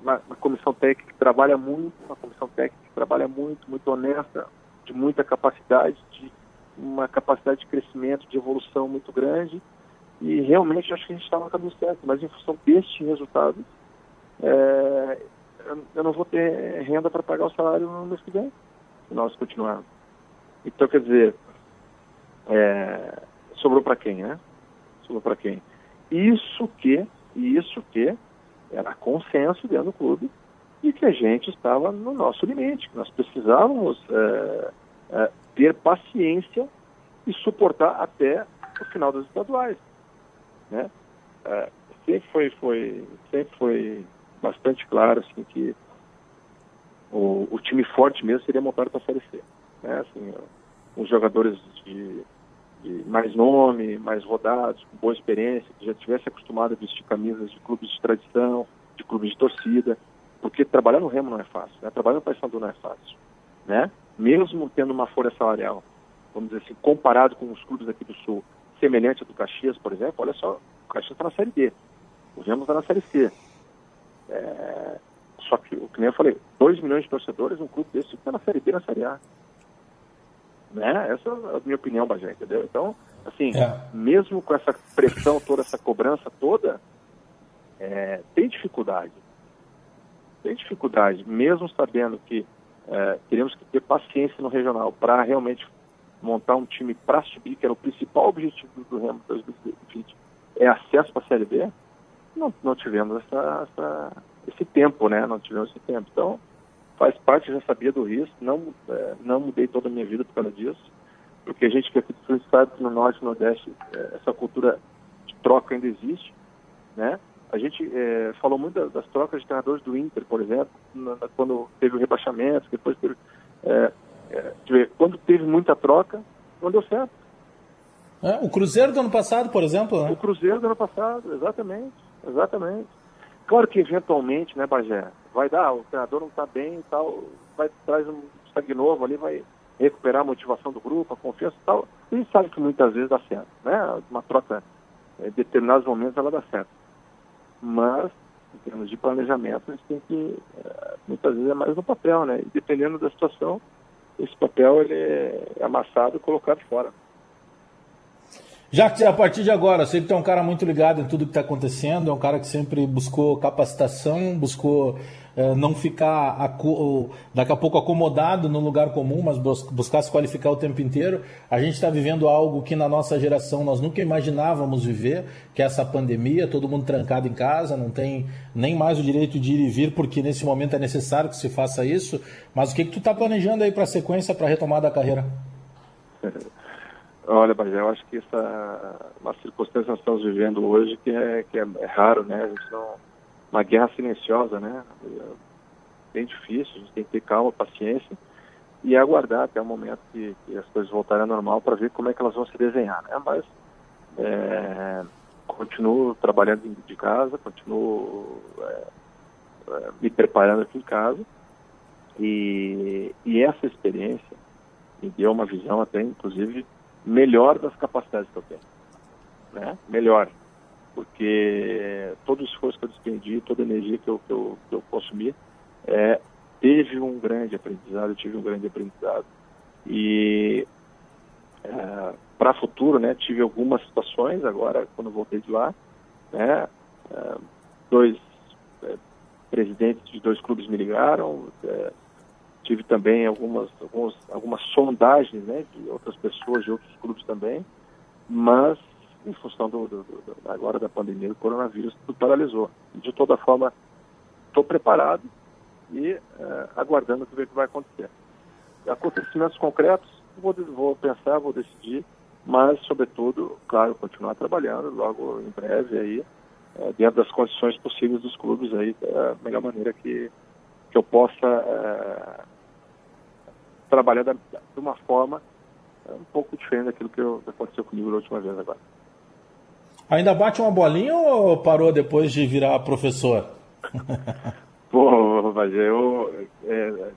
uma, uma, comissão técnica que trabalha muito, uma comissão técnica que trabalha muito, muito honesta, de muita capacidade, de uma capacidade de crescimento, de evolução muito grande. E realmente acho que a gente está no caminho certo, mas em função deste resultado, é, eu não vou ter renda para pagar o salário no mês que vem, se nós continuarmos. Então, quer dizer, é, sobrou para quem, né? Sobrou para quem? Isso que, isso que era consenso dentro do clube e que a gente estava no nosso limite, que nós precisávamos é, é, ter paciência e suportar até o final das estaduais, né? É, sempre foi, foi, sempre foi bastante claro assim que o, o time forte mesmo seria montado para a Série C, né? Assim, os jogadores de, de mais nome, mais rodados, com boa experiência, que já tivesse acostumado a vestir camisas de clubes de tradição, de clubes de torcida, porque trabalhar no Remo não é fácil, né? trabalhar no Paysandu não é fácil, né? Mesmo tendo uma folha salarial, vamos dizer assim, comparado com os clubes aqui do Sul, semelhante ao do Caxias, por exemplo, olha só, o Caxias está na Série D, o Remo está na Série C. É... Só que, o que nem eu falei, 2 milhões de torcedores, um clube desse está na Série B na Série A. Né? Essa é a minha opinião, Bajé, entendeu? Então, assim, é. mesmo com essa pressão toda, essa cobrança toda, é, tem dificuldade. Tem dificuldade, mesmo sabendo que é, teremos que ter paciência no regional para realmente montar um time para subir, que era o principal objetivo do Remo 2020, é acesso para a Série B, não, não tivemos essa, essa, esse tempo, né? Não tivemos esse tempo. Então, faz parte, já sabia do risco, não, é, não mudei toda a minha vida por causa disso, porque a gente que aqui do que no Norte e Nordeste é, essa cultura de troca ainda existe, né? A gente é, falou muito das trocas de treinadores do Inter, por exemplo, na, quando teve o rebaixamento, depois teve, é, é, quando teve muita troca, não deu certo. É, o Cruzeiro do ano passado, por exemplo, né? O Cruzeiro do ano passado, exatamente, exatamente. Claro que eventualmente, né, Bagé, vai dar, o treinador não está bem e tal, vai traz um sangue novo ali, vai recuperar a motivação do grupo, a confiança e tal. A gente sabe que muitas vezes dá certo, né? Uma troca, em determinados momentos ela dá certo. Mas, em termos de planejamento, a gente tem que, eh, muitas vezes é mais no papel, né? E dependendo da situação, esse papel ele é amassado e colocado fora. Já que a partir de agora, que tu é um cara muito ligado em tudo que está acontecendo, é um cara que sempre buscou capacitação, buscou não ficar daqui a pouco acomodado no lugar comum, mas buscar se qualificar o tempo inteiro. A gente está vivendo algo que na nossa geração nós nunca imaginávamos viver, que é essa pandemia, todo mundo trancado em casa, não tem nem mais o direito de ir e vir, porque nesse momento é necessário que se faça isso. Mas o que, que tu está planejando aí para a sequência, para a retomada da carreira? (laughs) Olha, Bagé, eu acho que essa uma circunstância que nós estamos vivendo hoje que é, que é, é raro, né? A gente não, uma guerra silenciosa, né? Bem difícil, a gente tem que ter calma, paciência e aguardar até o momento que, que as coisas voltarem ao normal para ver como é que elas vão se desenhar, né? Mas é, continuo trabalhando de casa, continuo é, é, me preparando aqui em casa e, e essa experiência me deu uma visão até, inclusive, melhor das capacidades que eu tenho. Né? Melhor. Porque todo o esforço que eu despendi, toda a energia que eu, que eu, que eu consumi, é, teve um grande aprendizado, eu tive um grande aprendizado. E é, para futuro, né, tive algumas situações agora, quando voltei de lá, né, é, dois é, presidentes de dois clubes me ligaram, é, tive também algumas, algumas, sondagens né, de outras pessoas, de outros clubes também, mas em função do, do, do agora da pandemia do coronavírus, tudo paralisou. De toda forma, estou preparado e uh, aguardando o que vai acontecer. Acontecimentos concretos, vou, vou pensar, vou decidir, mas, sobretudo, claro, continuar trabalhando logo em breve aí, uh, dentro das condições possíveis dos clubes aí, da melhor maneira que, que eu possa uh, trabalhar da, de uma forma um pouco diferente daquilo que, que aconteceu comigo na última vez agora. Ainda bate uma bolinha ou parou depois de virar professor? (laughs) Pô, mas eu é,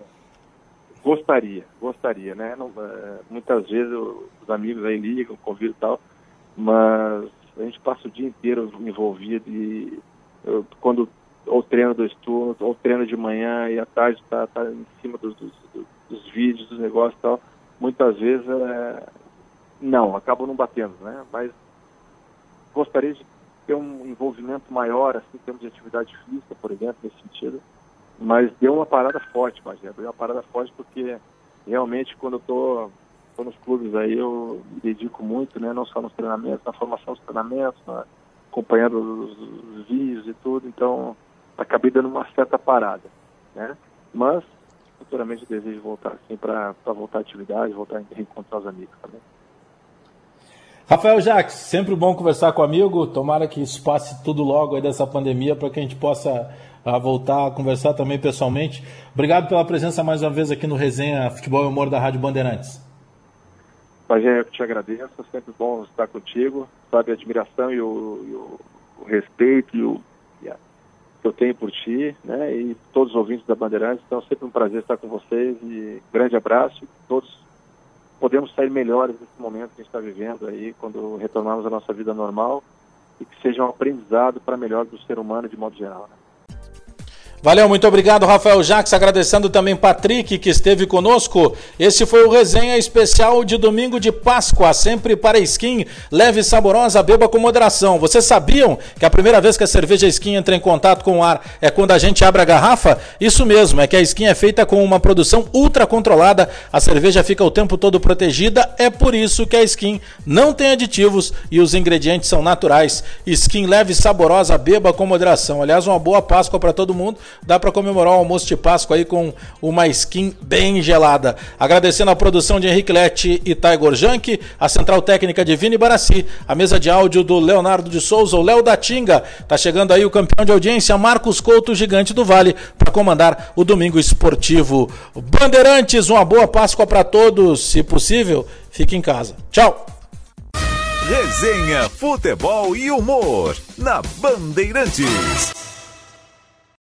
gostaria, gostaria, né? Não, é, muitas vezes eu, os amigos aí ligam, convidam e tal, mas a gente passa o dia inteiro envolvido e eu, quando ou treino dois turnos, ou treino de manhã e à tarde está tá em cima dos, dos, dos vídeos, dos negócios e tal, muitas vezes é, não, acabam não batendo, né? Mas gostaria de ter um envolvimento maior, assim, em termos de atividade física, por exemplo, nesse sentido. Mas deu uma parada forte, mas deu uma parada forte porque realmente quando eu tô, tô nos clubes aí eu me dedico muito, né? Não só nos treinamentos, na formação dos treinamentos, na, acompanhando os, os vídeos e tudo, então acabei dando uma certa parada, né? Mas futuramente desejo voltar assim para voltar à atividade, voltar a reencontrar os amigos também. Rafael Jacques, sempre bom conversar com o amigo. Tomara que isso passe tudo logo aí dessa pandemia para que a gente possa uh, voltar a conversar também pessoalmente. Obrigado pela presença mais uma vez aqui no Resenha Futebol e Humor da Rádio Bandeirantes. Pajé, eu te agradeço, sempre bom estar contigo. Sabe a admiração e o, e o, o respeito e o que eu tenho por ti, né? E todos os ouvintes da Bandeirantes, então sempre um prazer estar com vocês e grande abraço. Todos podemos sair melhores desse momento que a gente está vivendo aí, quando retornarmos à nossa vida normal e que seja um aprendizado para melhor do ser humano de modo geral. Né? Valeu, muito obrigado, Rafael Jacques. Agradecendo também Patrick, que esteve conosco. Esse foi o resenha especial de domingo de Páscoa, sempre para skin, leve e saborosa, beba com moderação. Vocês sabiam que a primeira vez que a cerveja skin entra em contato com o ar é quando a gente abre a garrafa? Isso mesmo, é que a skin é feita com uma produção ultra controlada, a cerveja fica o tempo todo protegida, é por isso que a skin não tem aditivos e os ingredientes são naturais. Skin leve e saborosa, beba com moderação. Aliás, uma boa Páscoa para todo mundo. Dá para comemorar o almoço de Páscoa aí com uma skin bem gelada. Agradecendo a produção de Henrique Lete e Taigor Jank, a central técnica de Vini Barassi, a mesa de áudio do Leonardo de Souza, o Léo da Tinga. Tá chegando aí o campeão de audiência, Marcos Couto, gigante do Vale, para comandar o domingo esportivo. Bandeirantes, uma boa Páscoa para todos, se possível, fique em casa. Tchau. Resenha, futebol e humor na Bandeirantes.